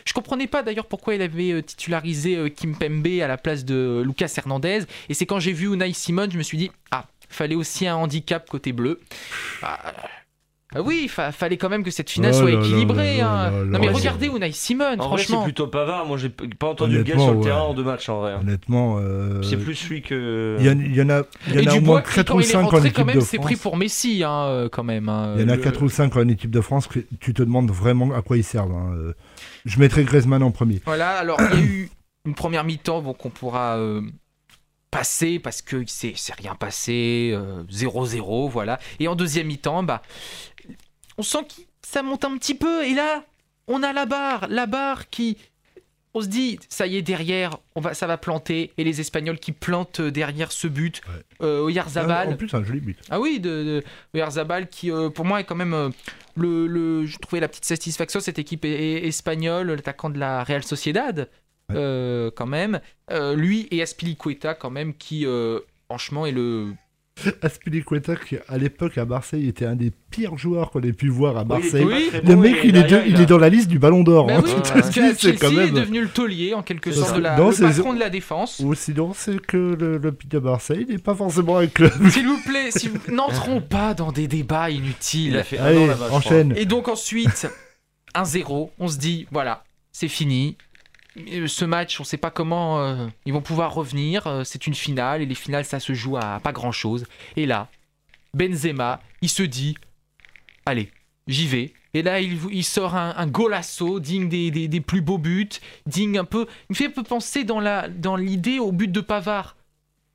Je comprenais pas d'ailleurs pourquoi il avait euh, titularisé euh, Kim Pembe à la place de Lucas Hernandez. Et c'est quand j'ai vu Unai Simon, je me suis dit, ah, fallait aussi un handicap côté bleu. Ah, ah oui, il fa- fallait quand même que cette finale Oh soit là là équilibrée. là hein. là là non, mais regardez Unai Simon, En vrai, c'est franchement. plutôt Pavard. Moi, j'ai pas entendu le gars sur le ouais. terrain en deux matchs en vrai. hein. Honnêtement. euh, C'est plus celui que. Il y, en- il y en a, il y en Et a au moins qui, 4 quand ou il est 5 en rentré, équipe quand même, de c'est France. pris pour Messi, hein, euh, quand même. hein. Il y en a Le- 4 ou 5 en équipe de France que tu te demandes vraiment à quoi ils servent. hein. Euh, Je mettrais Griezmann en premier. Voilà, alors il y a eu une première mi-temps bon, qu'on pourra euh, passer parce que c'est rien passé, euh, 0-0, voilà. Et en deuxième mi-temps, bah, on sent que ça monte un petit peu. Et là, on a la barre, la barre qui. On se dit, ça y est, derrière, on va, ça va planter. Et les Espagnols qui plantent euh, derrière ce but. Euh, Oyarzabal. Ah, en plus, un joli but. Ah oui, de, de Oyarzabal qui, euh, pour moi, est quand même euh, le, le- Je trouvais la petite satisfaction, cette équipe est- est- espagnole, l'attaquant de la Real Sociedad, quand même. Lui et Aspilicueta, quand même, qui, franchement, est le. Aspilicueta, qui à l'époque à Marseille était un des pires joueurs qu'on ait pu voir à Marseille. le bon, mec, il est, de- il est dans la liste du Ballon d'or. Bah hein. oui, c'est Chelsea quand est même- devenu le taulier, en quelque sorte, de la- Non, le patron de la défense. Ou sinon, c'est que le, le de Marseille n'est pas forcément un club. S'il vous plaît, si vous... n'entrons pas dans des débats inutiles. Il a fait un Allez, an là-bas. je enchaîne. Et donc ensuite, 1-0, on se dit, voilà, c'est fini. Ce match, on ne sait pas comment euh, ils vont pouvoir revenir. Euh, C'est une finale et les finales, ça se joue à pas grand-chose. Et là, Benzema, il se dit, allez, j'y vais. Et là, il, sort un, un golasso digne des, plus beaux buts, digne un peu... Il me fait un peu penser dans dans l'idée au but de Pavard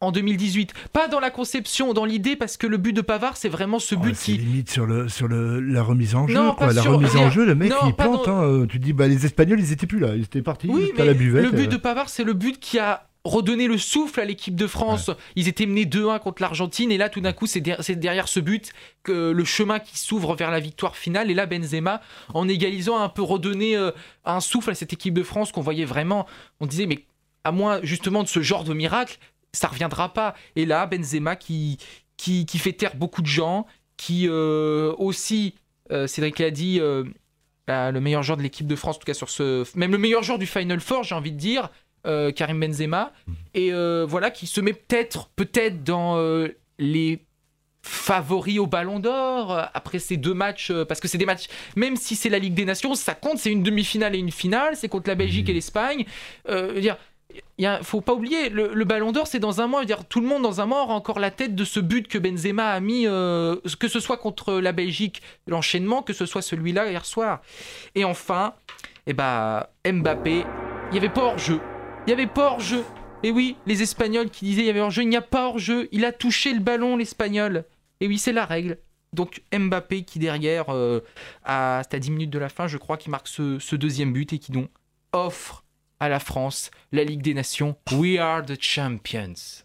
en 2018. Pas dans la conception, dans l'idée, parce que le but de Pavard, c'est vraiment ce Oh, but c'est qui... limite sur, le, sur le, la remise en jeu. Non, quoi. pas La sur- remise en jeu, le mec, Non, il plante. dans- hein. Euh, Tu te dis, bah, les Espagnols, ils étaient plus là. Ils étaient partis. Oui, mais la buvette. le but euh. de Pavard, c'est le but qui a redonné le souffle à l'équipe de France. Ils étaient menés 2-1 contre l'Argentine et là, tout d'un coup, c'est der- c'est derrière ce but que le chemin qui s'ouvre vers la victoire finale. Et là, Benzema, en égalisant, a un peu redonné euh, un souffle à cette équipe de France qu'on voyait vraiment. On disait, mais à moins justement de ce genre de miracle, ça reviendra pas. Et là, Benzema qui, qui, qui fait taire beaucoup de gens, qui euh, aussi, euh, Cédric l'a dit, euh, bah, le meilleur joueur de l'équipe de France, en tout cas sur ce. Même le meilleur joueur du Final Four, j'ai envie de dire, Karim Benzema. Et euh, voilà, qui se met peut-être peut-être dans les favoris au Ballon d'Or après ces deux matchs, parce que c'est des matchs, même si c'est la Ligue des Nations, ça compte, c'est une demi-finale et une finale, c'est contre la Belgique et l'Espagne. Dire, il y faut pas oublier, le, Ballon d'Or, c'est dans un mois. Dire, tout le monde dans un mois aura encore la tête de ce but que Benzema a mis, euh, que ce soit contre la Belgique, l'enchaînement, que ce soit celui-là hier soir. Et enfin, eh ben, Mbappé, il n'y avait pas hors-jeu. Il n'y avait pas hors-jeu. Et oui, les Espagnols qui disaient il y avait hors-jeu, il n'y a pas hors-jeu. Il a touché le ballon, l'Espagnol. Et oui, c'est la règle. Donc Mbappé qui derrière, euh, à 10 minutes de la fin, je crois, qui marque ce, ce deuxième but et qui donc offre à la France la Ligue des Nations. We are the champions.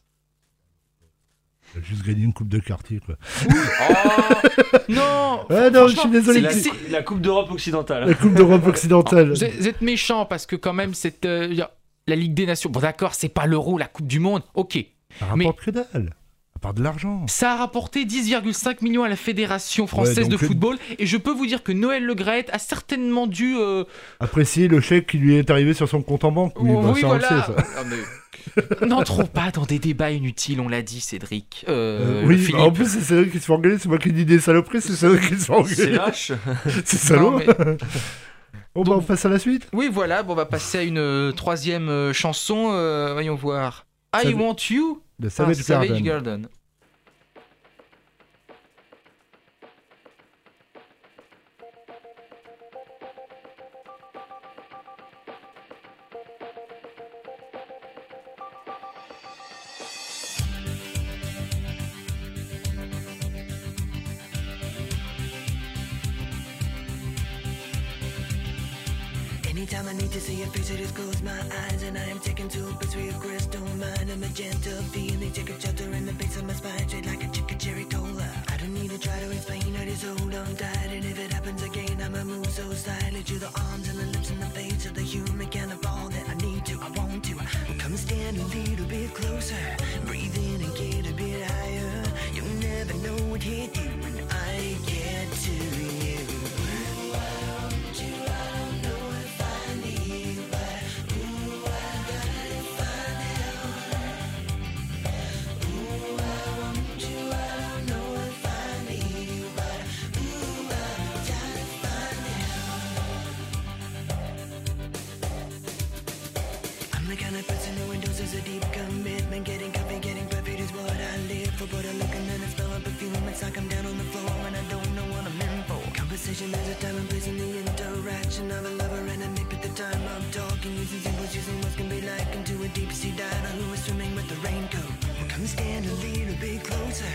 Juste gagné une coupe de quartier, quoi. Oh non Ouais, non, je suis désolé. La, c'est- la Coupe d'Europe occidentale. La Coupe d'Europe occidentale. Vous êtes, vous êtes méchant parce que quand même, cette, euh, la Ligue des Nations, bon d'accord, c'est pas l'euro, la Coupe du Monde, ok. Ça Mais rapporte que dalle. À part de l'argent. ça a rapporté 10,5 millions à la Fédération française Ouais, de donc le- football et je peux vous dire que Noël Le Graët a certainement dû... euh, Apprécier le chèque qui lui est arrivé sur son compte en banque. Oui, bah, oui, ça, on le voilà. sait, ça. Mais- N'entrons pas dans des débats inutiles, on l'a dit, Cédric. Euh, Euh, oui, Philippe. en plus, c'est Cédric qui se fait engueuler. C'est moi qui dis des saloperies, c'est Cédric qui se fait engueuler. C'est lâche. C'est salaud. Non, mais- Bon, bah, on passe à la suite. Oui, voilà, bon, on va passer à une euh, troisième euh, chanson. euh, voyons voir. I Sav- Want You De par Savage Garden. Garden. To see face, I just close my eyes and I am taken to a where your crystal mind, a magenta feeling, take a shelter in the base of my spine, straight like a chicken cherry cola. I don't need to try to explain, I just hold on tight, and if it happens again, I'ma move so silently to the arms and the lips and the face of the human kind of all that I need to, I want to. Come stand a little bit closer, breathe in and get a bit higher. You'll never know what hit you endorses a deep commitment. Getting coffee, getting perfect is what I live for. But I look and then I smell a perfume. It's like I'm down on the floor and I don't know what I'm in for. Conversation has a time and place in the interaction of a lover and a mate. At the time I'm talking, using symbols, using what can be like into a deep sea diver who is swimming with the raincoat. Come stand a little bit closer,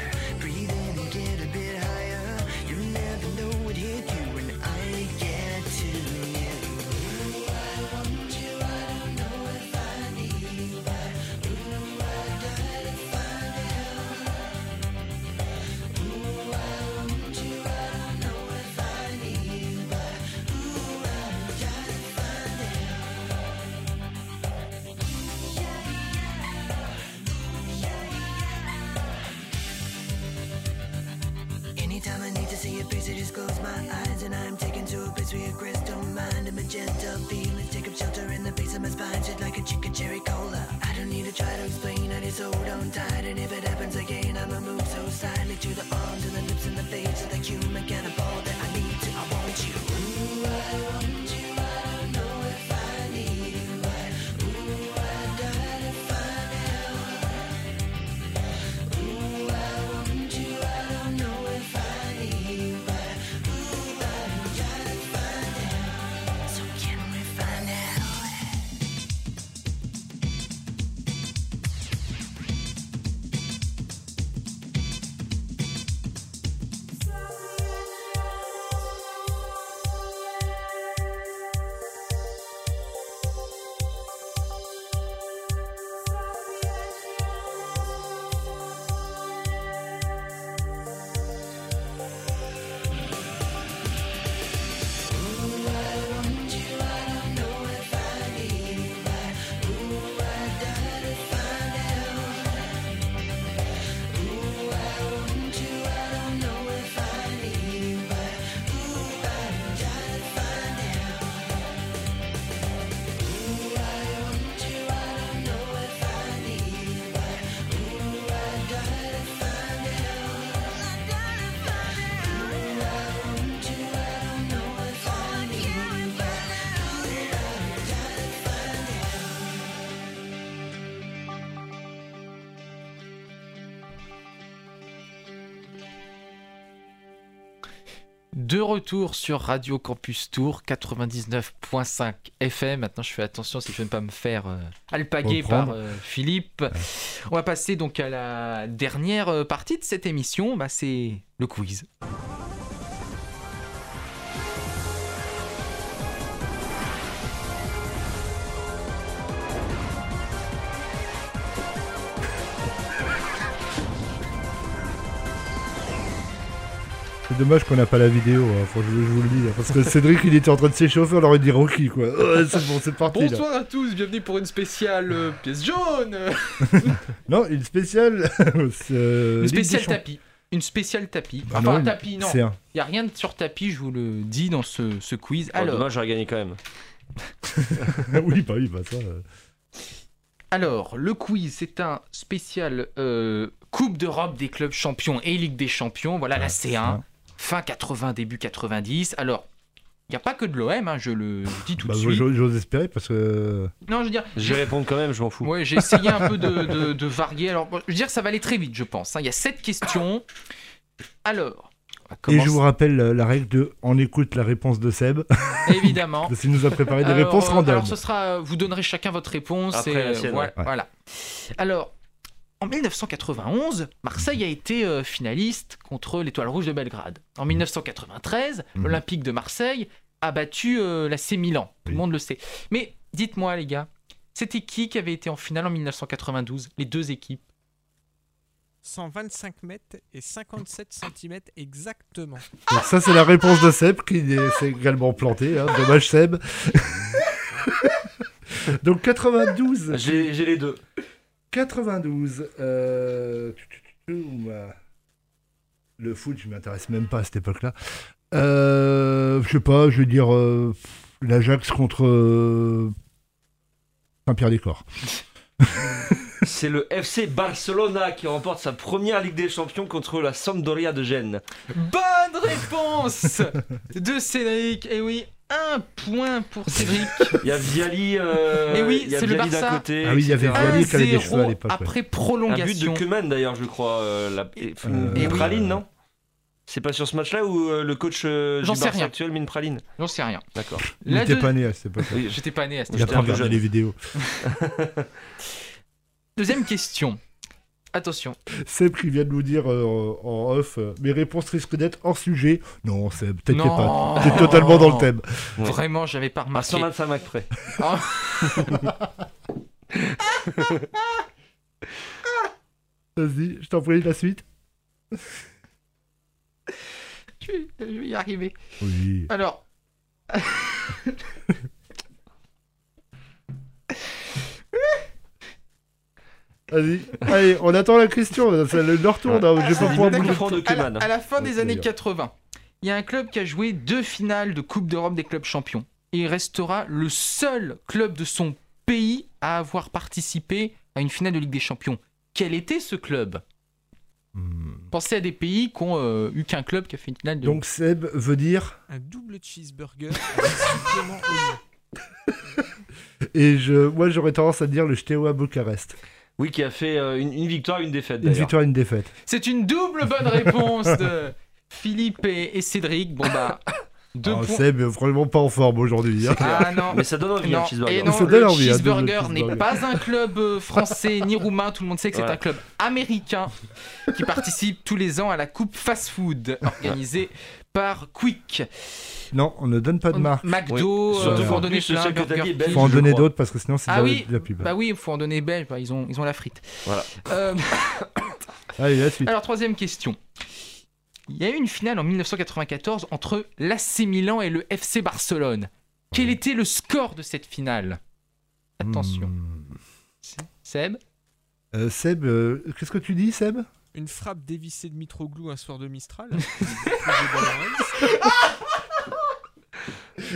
De retour sur Radio Campus Tour 99.5 FM. Maintenant, je fais attention si je ne veux pas me faire euh, alpaguer par euh, Philippe. On va passer donc à la dernière euh, partie de cette émission. Bah, c'est le quiz. C'est dommage qu'on n'a pas la vidéo, hein, faut que je, je vous le dis. hein, Parce que Cédric, il était en train de s'échauffer, on aurait dit Rocky, quoi. Ouais, c'est bon, c'est parti. là. Bonsoir à tous, bienvenue pour une spéciale euh, pièce jaune. Non, une spéciale. euh, une spéciale Champions. tapis. Une spéciale tapis. Ah enfin, non, un une- tapis, non. Il un. n'y a rien de sur tapis, je vous le dis dans ce, ce quiz. Oh, Alors, dommage, j'aurais gagné quand même. oui, bah oui, bah ça. euh. Alors, le quiz, c'est un spécial euh, Coupe d'Europe des clubs champions et Ligue des champions. Voilà la C1, fin 80, début 90. Alors, il n'y a pas que de l'OM, hein, je le dis tout Bah, de suite. j'ose espérer parce que. Non, je veux dire, Je vais répondre quand même, je m'en fous. Ouais, j'ai essayé un peu de, de- de varier. Alors, je veux dire, ça va aller très vite, je pense. hein. Il y a sept questions. Alors, Et je vous rappelle la, la règle de on écoute la réponse de Seb. Évidemment. Parce qu'il nous a préparé des Alors, réponses euh, random. Alors, ce sera, vous donnerez chacun votre réponse. Après et, la euh, sienne, voilà, ouais. voilà. Alors, en 1991, Marseille a été euh, finaliste contre l'Étoile Rouge de Belgrade. En 1993, Mhm. l'Olympique de Marseille a battu euh, la C Milan. Tout le monde le sait. Mais dites-moi, les gars, c'était qui qui avait été en finale en 1992 Les deux équipes 125 mètres et 57 cm exactement. Donc ça, c'est la réponse de Seb qui est- s'est également planté. hein. Dommage, Seb. Donc 92. J'ai j'ai les deux. 92. euh. Le foot, je m'intéresse même pas à cette époque-là. Euh, je sais pas, je vais dire euh, l'Ajax contre euh, Saint-Pierre-des-Corps. C'est le FC Barcelona qui remporte sa première Ligue des Champions contre la Sampdoria de Gênes. Bonne réponse de Cédric. Et oui, un point pour Cédric. Il y a Viali, euh, Et oui, c'est le Barça. côté. Ah oui, il y avait. Viali qui avait des 1-0 cheveux à l'époque. ouais. après Un but prolongation. de Kuman d'ailleurs, je crois. euh, la... et- Euh, praline, non? C'est pas sur ce match-là où euh, le coach euh, du Barça rien. actuel met une praline J'en sais rien. D'accord. N'était deux- pas né à cette époque. Oui, J'étais pas né à cette Il a J'étais pas un peu regardé jeune. les vidéos. Deuxième question. Attention. Seb qui vient de nous dire euh, en off, euh, mes réponses risquent d'être hors sujet. Non, Seb, t'inquiète pas. T'es totalement dans le thème. Ouais. Vraiment, j'avais pas À remarqué. 125 Mac près. Vas-y, je t'en prie, la suite. je, vais, je vais y arriver. Oui. Alors. Vas-y. Allez, on attend la question. C'est le leur tour. hein, Je vais C'est pas pouvoir bouger. de Franck de à, la, à la fin Ouais, des années d'ailleurs. 80, il y a un club qui a joué deux finales de Coupe d'Europe des clubs champions. Et il restera le seul club de son pays à avoir participé à une finale de Ligue des Champions. Quel était ce club? Hmm. Pensez à des pays qui ont euh, eu qu'un club qui a fait une finale de. Donc Seb veut dire, Un double cheeseburger avec supplément oignon. et je, moi j'aurais tendance à dire le Steaua Bucarest. Oui, qui a fait euh, une, une victoire, une défaite Une victoire, une défaite. C'est une double bonne réponse de Philippe et, et Cédric. Bon bah, deux Ah, points. Seb vraiment pas en forme aujourd'hui. hein. Ah non. Mais ça donne envie, Non, un cheeseburger. et non, Ça le envie, hein, cheeseburger n'est pas un club euh, français ni roumain. Tout le monde sait que c'est un club américain qui participe tous les ans à la Coupe Fast Food organisée par Quick. Non, on ne donne pas de marque. McDo, Oui. euh, faut en donner plein. King. Faut en donner d'autres parce que sinon c'est Ah de, oui, de la pub. bah oui, il faut en donner belge. bah, ils ont, ils ont la frite. Voilà. Euh, Allez, la suite. alors troisième question. Il y a eu une finale en 1994 entre l'AC Milan et le FC Barcelone. Quel était le score de cette finale? Attention. Hmm. Seb? Euh, Seb, euh, qu'est-ce que tu dis, Seb? Une frappe dévissée de Mitroglou un soir de Mistral.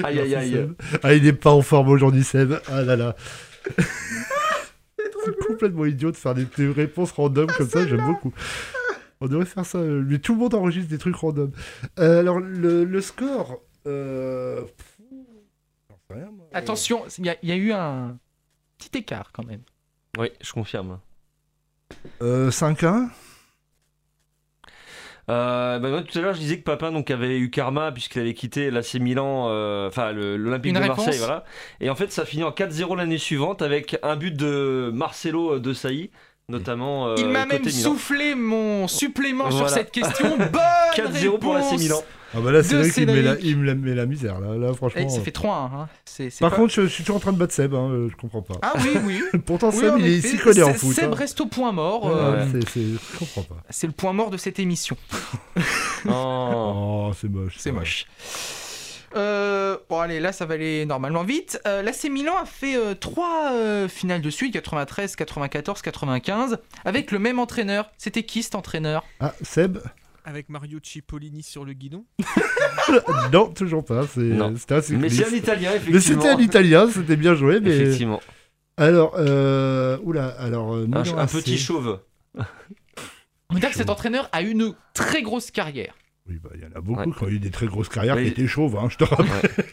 Aïe aïe aïe. Ah, il n'est pas en forme aujourd'hui, Seb. Ah là là. C'est complètement idiot de faire des, des réponses random comme ça, j'aime beaucoup. On devrait faire ça. euh, Mais tout le monde enregistre des trucs random. Euh, alors, le, le score. Euh... Attention, il y, y a eu un petit écart quand même. Oui, je confirme. Euh, 5-1 Euh, bah, moi, tout à l'heure, je disais que Papin donc, avait eu karma puisqu'il avait quitté l'AC Milan, euh, enfin le- l'Olympique de réponse Marseille. Voilà. Et en fait, ça finit en 4-0 l'année suivante avec un but de Marcelo de Sailly, notamment. euh, Il m'a même Milan. soufflé mon supplément sur Voilà. cette question. Bonne 4-0 pour l'AC réponse Milan. Ah bah là, c'est vrai qu'il me, met la- il me met la misère. Là, là franchement. Eh, ça fait 3-1. Hein. C'est- c'est Par pas- contre, je, je suis toujours en train de battre Seb. Hein, euh, je comprends pas. Ah oui, oui. Pourtant, Oui, Seb, il, effet. s'y connaît en foot. Seb hein. reste au point mort. Ouais, euh, c'est- je comprends pas. C'est le point mort de cette émission. Oh. Oh, c'est moche. C'est moche. Euh, bon allez, là ça va aller normalement vite. Euh, L'AC Milan a fait euh, trois euh, finales de suite, 93, 94, 95, avec le même entraîneur. C'était qui cet entraîneur? Ah, Seb? Avec Mario Cipollini sur le guidon. Non, toujours pas. C'était un Mais c'est un italien, Mais effectivement. c'était un italien, c'était bien joué. Mais... Effectivement. Alors, euh... oula, alors. euh, Un, petit chauve. On peut dire que cet entraîneur a une très grosse carrière. Oui, bah, il y en a beaucoup Ouais. qui ont eu des très grosses carrières qui étaient chauves, hein, je te rappelle.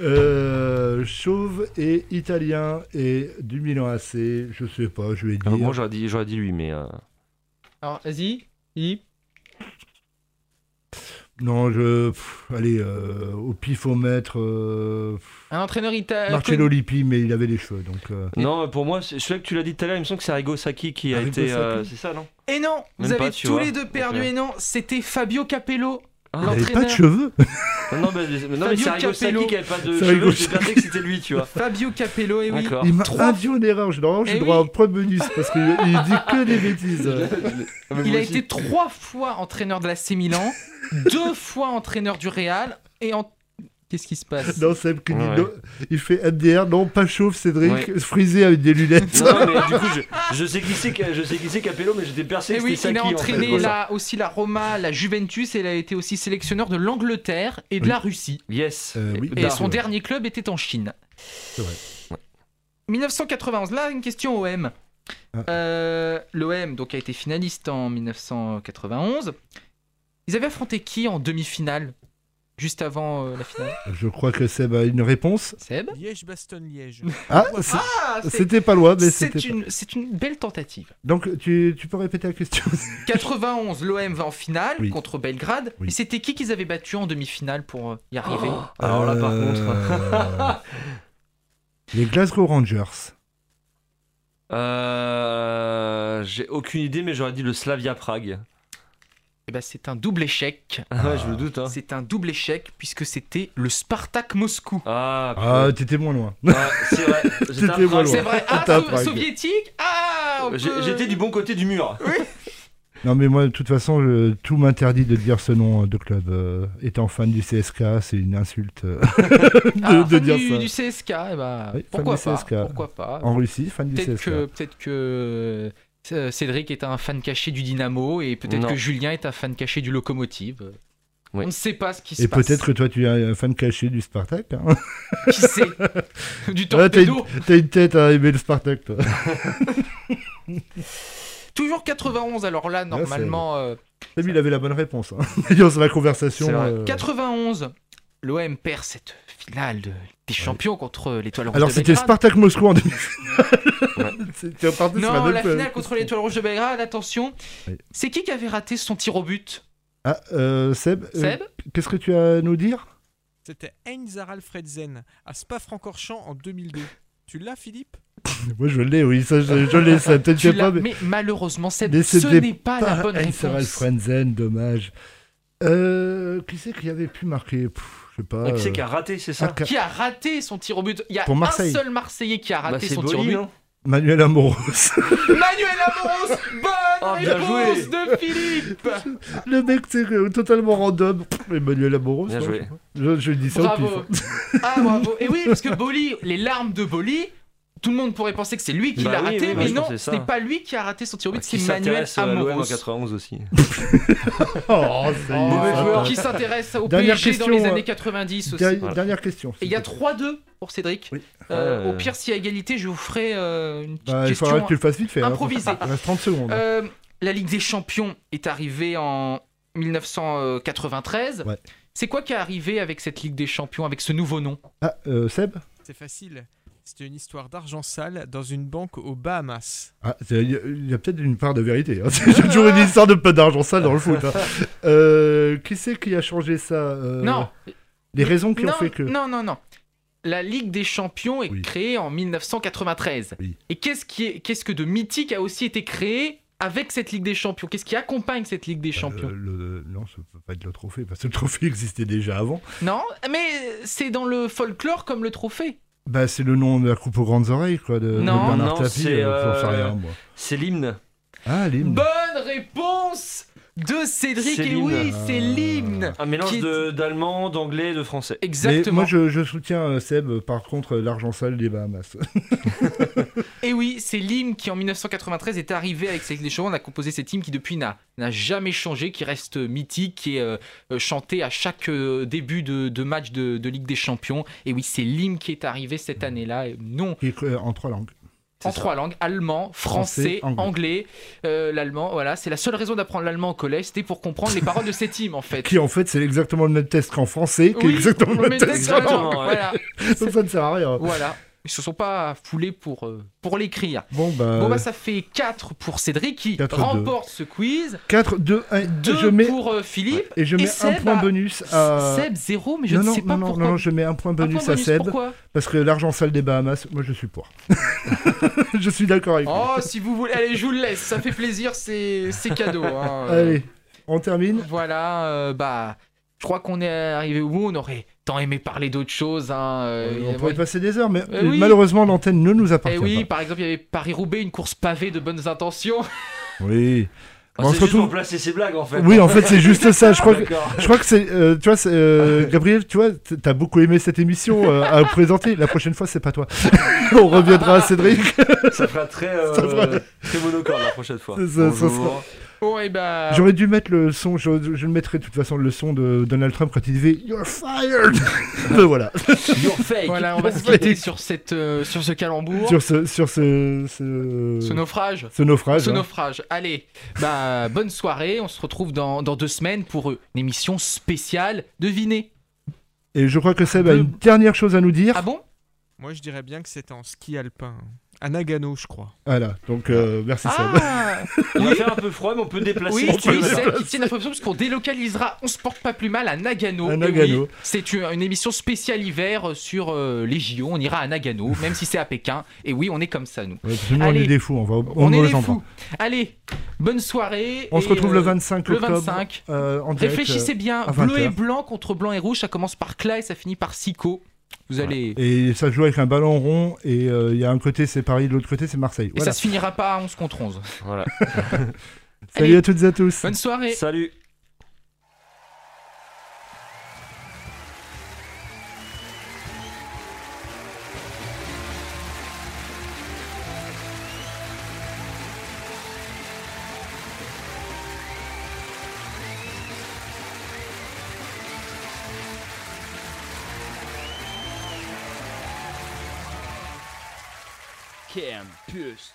Euh, chauve et italien et du Milan AC, je sais pas, je vais dire. Alors, moi, j'aurais dit, lui, mais. euh, Alors vas-y, Philippe. Non, je. pff, allez, euh, au pifomètre. Euh... Un entraîneur italien. Marcello Lippi, mais il avait les cheveux, donc. euh, Non, pour moi, c'est- celui que tu l'as dit tout à l'heure, il me semble que c'est Arrigo Sacchi qui a Arrigo été. euh, c'est ça, non? Et non, vous Même avez pas, tous vois. les deux perdu et non, c'était Fabio Capello. Il avait pas de cheveux. Non, non, mais, mais non, mais c'est Fabio Arrigo Sacchi Capello. qui avait pas de cheveux, j'ai pensé que c'était lui, tu vois. Fabio Capello, et oui. D'accord. Il m'a Trois- induit en erreur. Je- Normalement, j'ai Eh droit à oui. un point bonus parce qu'il il dit que des bêtises. Il a été trois fois entraîneur de la C Milan, deux fois entraîneur du Real, et en. Qu'est-ce qui se passe Non, Seb qui dit Ouais. non. Il fait MDR, non, pas chauve, Cédric, Ouais. frisé avec des lunettes. Non, mais du coup, je, je sais qui c'est, je sais qui c'est Capello, mais j'étais persuadé Et que oui, il a Sacchi. en fait, entraîné la, aussi la Roma, la Juventus, et il a été aussi sélectionneur de l'Angleterre et de Oui. la Russie. Yes. Euh, oui. Et son dernier club était en Chine. C'est vrai. 1991, là, une question OM. Ah. Euh, L'OM donc a été finaliste en 1991. Ils avaient affronté qui en demi-finale? Juste avant euh, la finale Je crois que Seb a une réponse. Seb Liège-Bastogne-Liège. Ah, c'est- Ah, c'est- c'était pas loin, mais c'était. une, c'est une belle tentative. Donc, tu, tu peux répéter la question 91, l'OM va en finale Oui. contre Belgrade. Oui. Et c'était qui qu'ils avaient battu en demi-finale pour euh, y arriver Alors là, par contre. Euh, Les Glasgow Rangers. Euh, J'ai aucune idée, mais j'aurais dit le Slavia Prague. Eh ben, c'est un double échec. Ouais, je me doute. Hein. C'est un double échec puisque c'était le Spartak Moscou. Ah, Ah, t'étais moins loin. Ah, c'est vrai. J'étais moins loin. C'est vrai. Ah, so- soviétique Ah peut- J'étais du bon côté du mur. Non, mais moi, de toute façon, je- tout m'interdit de dire ce nom de club. Euh, étant fan du CSK, c'est une insulte euh, de, Ah, de fan dire du, ça. du CSK, eh ben, Oui, fan pourquoi du pas CSK. Pourquoi pas En Russie, fan du CSK. peut-être que Cédric est un fan caché du Dynamo et peut-être que Julien est un fan caché du Locomotive. Oui. On ne sait pas ce qui se Et passe. peut-être que toi, tu es un fan caché du Spartak. Hein. Qui sait Du Ah, t'as, une, torpedo t'as une tête à aimer le Spartak, toi. Toujours 91, alors là, normalement. euh, Seb, il avait la bonne réponse. Hein. Dans la conversation. Euh, 91, l'OM perd cette finale de- des champions contre l'étoile rouge Alors, c'était. Spartak Moscou en reparti sur Non, la finale contre l'étoile rouge de Belgrade, attention. C'est qui qui avait raté son tir au but? Ah, euh, Seb, euh, Seb? qu'est-ce que tu as à nous dire? C'était Heinz Fredzen à Spa-Francorchamps en 2002. Tu l'as, Philippe? Moi, je l'ai, oui, ça, je, je l'ai, ça peut-être pas, mais... mais malheureusement, Seb, Mais ce n'est pas, la bonne réponse. Frenzen, dommage. Euh, qui c'est qui avait pu marquer? Pff, sais pas. Qui c'est euh, qui a raté, c'est ça ah, qui- a raté son tir au but Il y a un Marseille. seul Marseillais qui a Bah, raté c'est son tir au but. non Manuel Amoros. Manuel Amoros Bonne Oh, bien réponse joué. de Philippe le mec, c'est totalement random. Pff, Emmanuel Amoros. Bien non, joué. Je, je dis ça au pif. Ah bravo Et oui, parce que Boli, les larmes de Boli, tout le monde pourrait penser que c'est lui qui Bah l'a oui, raté, oui, mais non, ce n'est pas lui qui a raté son tir au but, Qui c'est Manuel à l'OM en Amoros. 91 aussi. Oh, Oh, qui s'intéresse au Dernière PSG dans question, les euh, années 90 aussi. Voilà. Dernière question. Et il y a 3-2 pour Cédric. Oui. Euh. Au pire, s'il y a égalité, je vous ferai euh, une petite Bah, il question faudra que tu le fasses vite fait. hein. improvisée. Il reste 30 secondes. Euh, la Ligue des Champions est arrivée en 1993. Ouais. C'est quoi qui est arrivé avec cette Ligue des Champions, avec ce nouveau nom? Ah, euh, Seb? C'est facile. C'était une histoire d'argent sale dans une banque aux Bahamas. Ah, il y a, il y a peut-être une part de vérité. hein. J'ai toujours une histoire de peu d'argent sale dans le foot. hein. Euh, qui c'est qui a changé ça euh, Non. Les raisons qui non, ont fait que. Non, non, non. La Ligue des Champions est Oui. créée en 1993. Oui. Et qu'est-ce qui est, qu'est-ce que de mythique a aussi été créé avec cette Ligue des Champions? Qu'est-ce qui accompagne cette Ligue des Champions? Euh, le- non, ça peut pas être le trophée, parce que le trophée existait déjà avant. Non, mais c'est dans le folklore comme le trophée. Bah, c'est le nom de la coupe aux grandes oreilles, quoi, de, de Non. Bernard Non, Tapie. c'est, euh, euh. C'est l'hymne. Ah, l'hymne. Bonne réponse de Cédric. C'est Et l'hymne. oui, c'est l'hymne. Un mélange est- d'allemand, d'anglais, de français. Mais Exactement. moi, je, je soutiens euh, Seb, par contre, l'argent sale des Bahamas. Et oui, c'est l'hymne qui en 1993 est arrivé avec cette Ligue des Champions. On a composé cet hymne qui depuis n'a n'a jamais changé, qui reste mythique, qui est euh, euh, chanté à chaque euh, début de, de match de, de Ligue des Champions. Et oui, c'est l'hymne qui est arrivé cette année-là. Et Non, euh, en trois langues. En ça. trois langues allemand, français, Français, anglais. anglais. Euh, l'allemand, voilà, c'est la seule raison d'apprendre l'allemand au collège, c'était pour comprendre les paroles de cet hymne en fait. Qui, en fait, c'est exactement le même test qu'en français, qui est Oui, exactement le même test qu'en anglais. voilà. Donc, ça ne sert à rien. voilà. Ils se sont pas foulés pour, euh, pour l'écrire. Bon, bah. Bon bah ça fait 4 pour Cédric qui 4-2. remporte ce quiz, 4, 2, 1. 2 je mets, pour euh, Philippe. et je et mets un Seb point bonus à. Seb 0 mais je non, ne non, sais pas non, non, pourquoi. non, je mets un point Un bonus, point bonus, à Seb. pourquoi? Parce que l'argent sale des Bahamas, moi je suis pour. je suis d'accord avec lui. Oh si vous voulez, allez je vous le laisse, ça fait plaisir, c'est c'est cadeau. hein. Allez, on termine. Voilà, euh, bah Je crois qu'on est arrivé au bout. On aurait tant aimé parler d'autres choses. Hein. euh, On ouais. pourrait passer des heures, mais Eh oui. malheureusement, l'antenne ne nous Eh appartient oui, pas. par exemple, il y avait Paris-Roubaix, une course pavée de bonnes intentions. Oui. Ah, Bon, on c'est se retrouve- placer ses blagues en fait. Oui, en fait, c'est juste ça. Je crois que, D'accord. je crois que c'est, euh, tu vois, euh, Gabriel, tu vois, t'as beaucoup aimé cette émission euh, à présenter. La prochaine fois, c'est pas toi. On reviendra à Cédric. Ça fera très, euh, Ça fera- très monocorde la prochaine fois. Ça- ça Bonjour. sera- Bon, et bah. J'aurais dû mettre le son, je, je le mettrai de toute façon le son de Donald Trump quand il disait You're fired. Ben voilà. You're fake. Voilà, on va se quitter sur, cette, euh, sur ce calembour. sur ce, sur ce, ce, Ce naufrage. ce naufrage. Ce hein. naufrage. Allez, bah, bonne soirée. On se retrouve dans, dans deux semaines pour une émission spéciale Devinez. Et je crois que Seb a une dernière chose à nous dire. Ah bon? Moi, je dirais bien que c'est en ski alpin. À Nagano, je crois. Voilà, donc euh, merci Ah Il va faire un peu froid, mais on peut déplacer. Oui, le truc. celle qui tient l'information parce qu'on délocalisera On se porte pas plus mal à Nagano. À Nagano. oui, c'est une, une émission spéciale hiver sur euh, les JO. On ira à Nagano, même si c'est à Pékin. Et oui, on est comme ça, nous. Ouais, nous, on Allez. est des fous, on va au- On est des fous. Allez, bonne soirée. On se retrouve le euh, 25 le octobre. 25. euh, en direct, Réfléchissez euh, bien, bleu et 20h. blanc contre blanc et rouge, ça commence par Cla et ça finit par Sico. Vous allez. Et ça joue avec un ballon rond, et euh, il y a un côté c'est Paris, de l'autre côté c'est Marseille. Et Voilà. ça se finira pas à 11 contre 11. Voilà. Salut Allez. à toutes et à tous. Bonne soirée. Salut.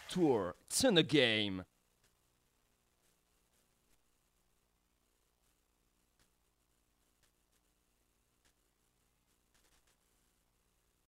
Tour, it's in the game.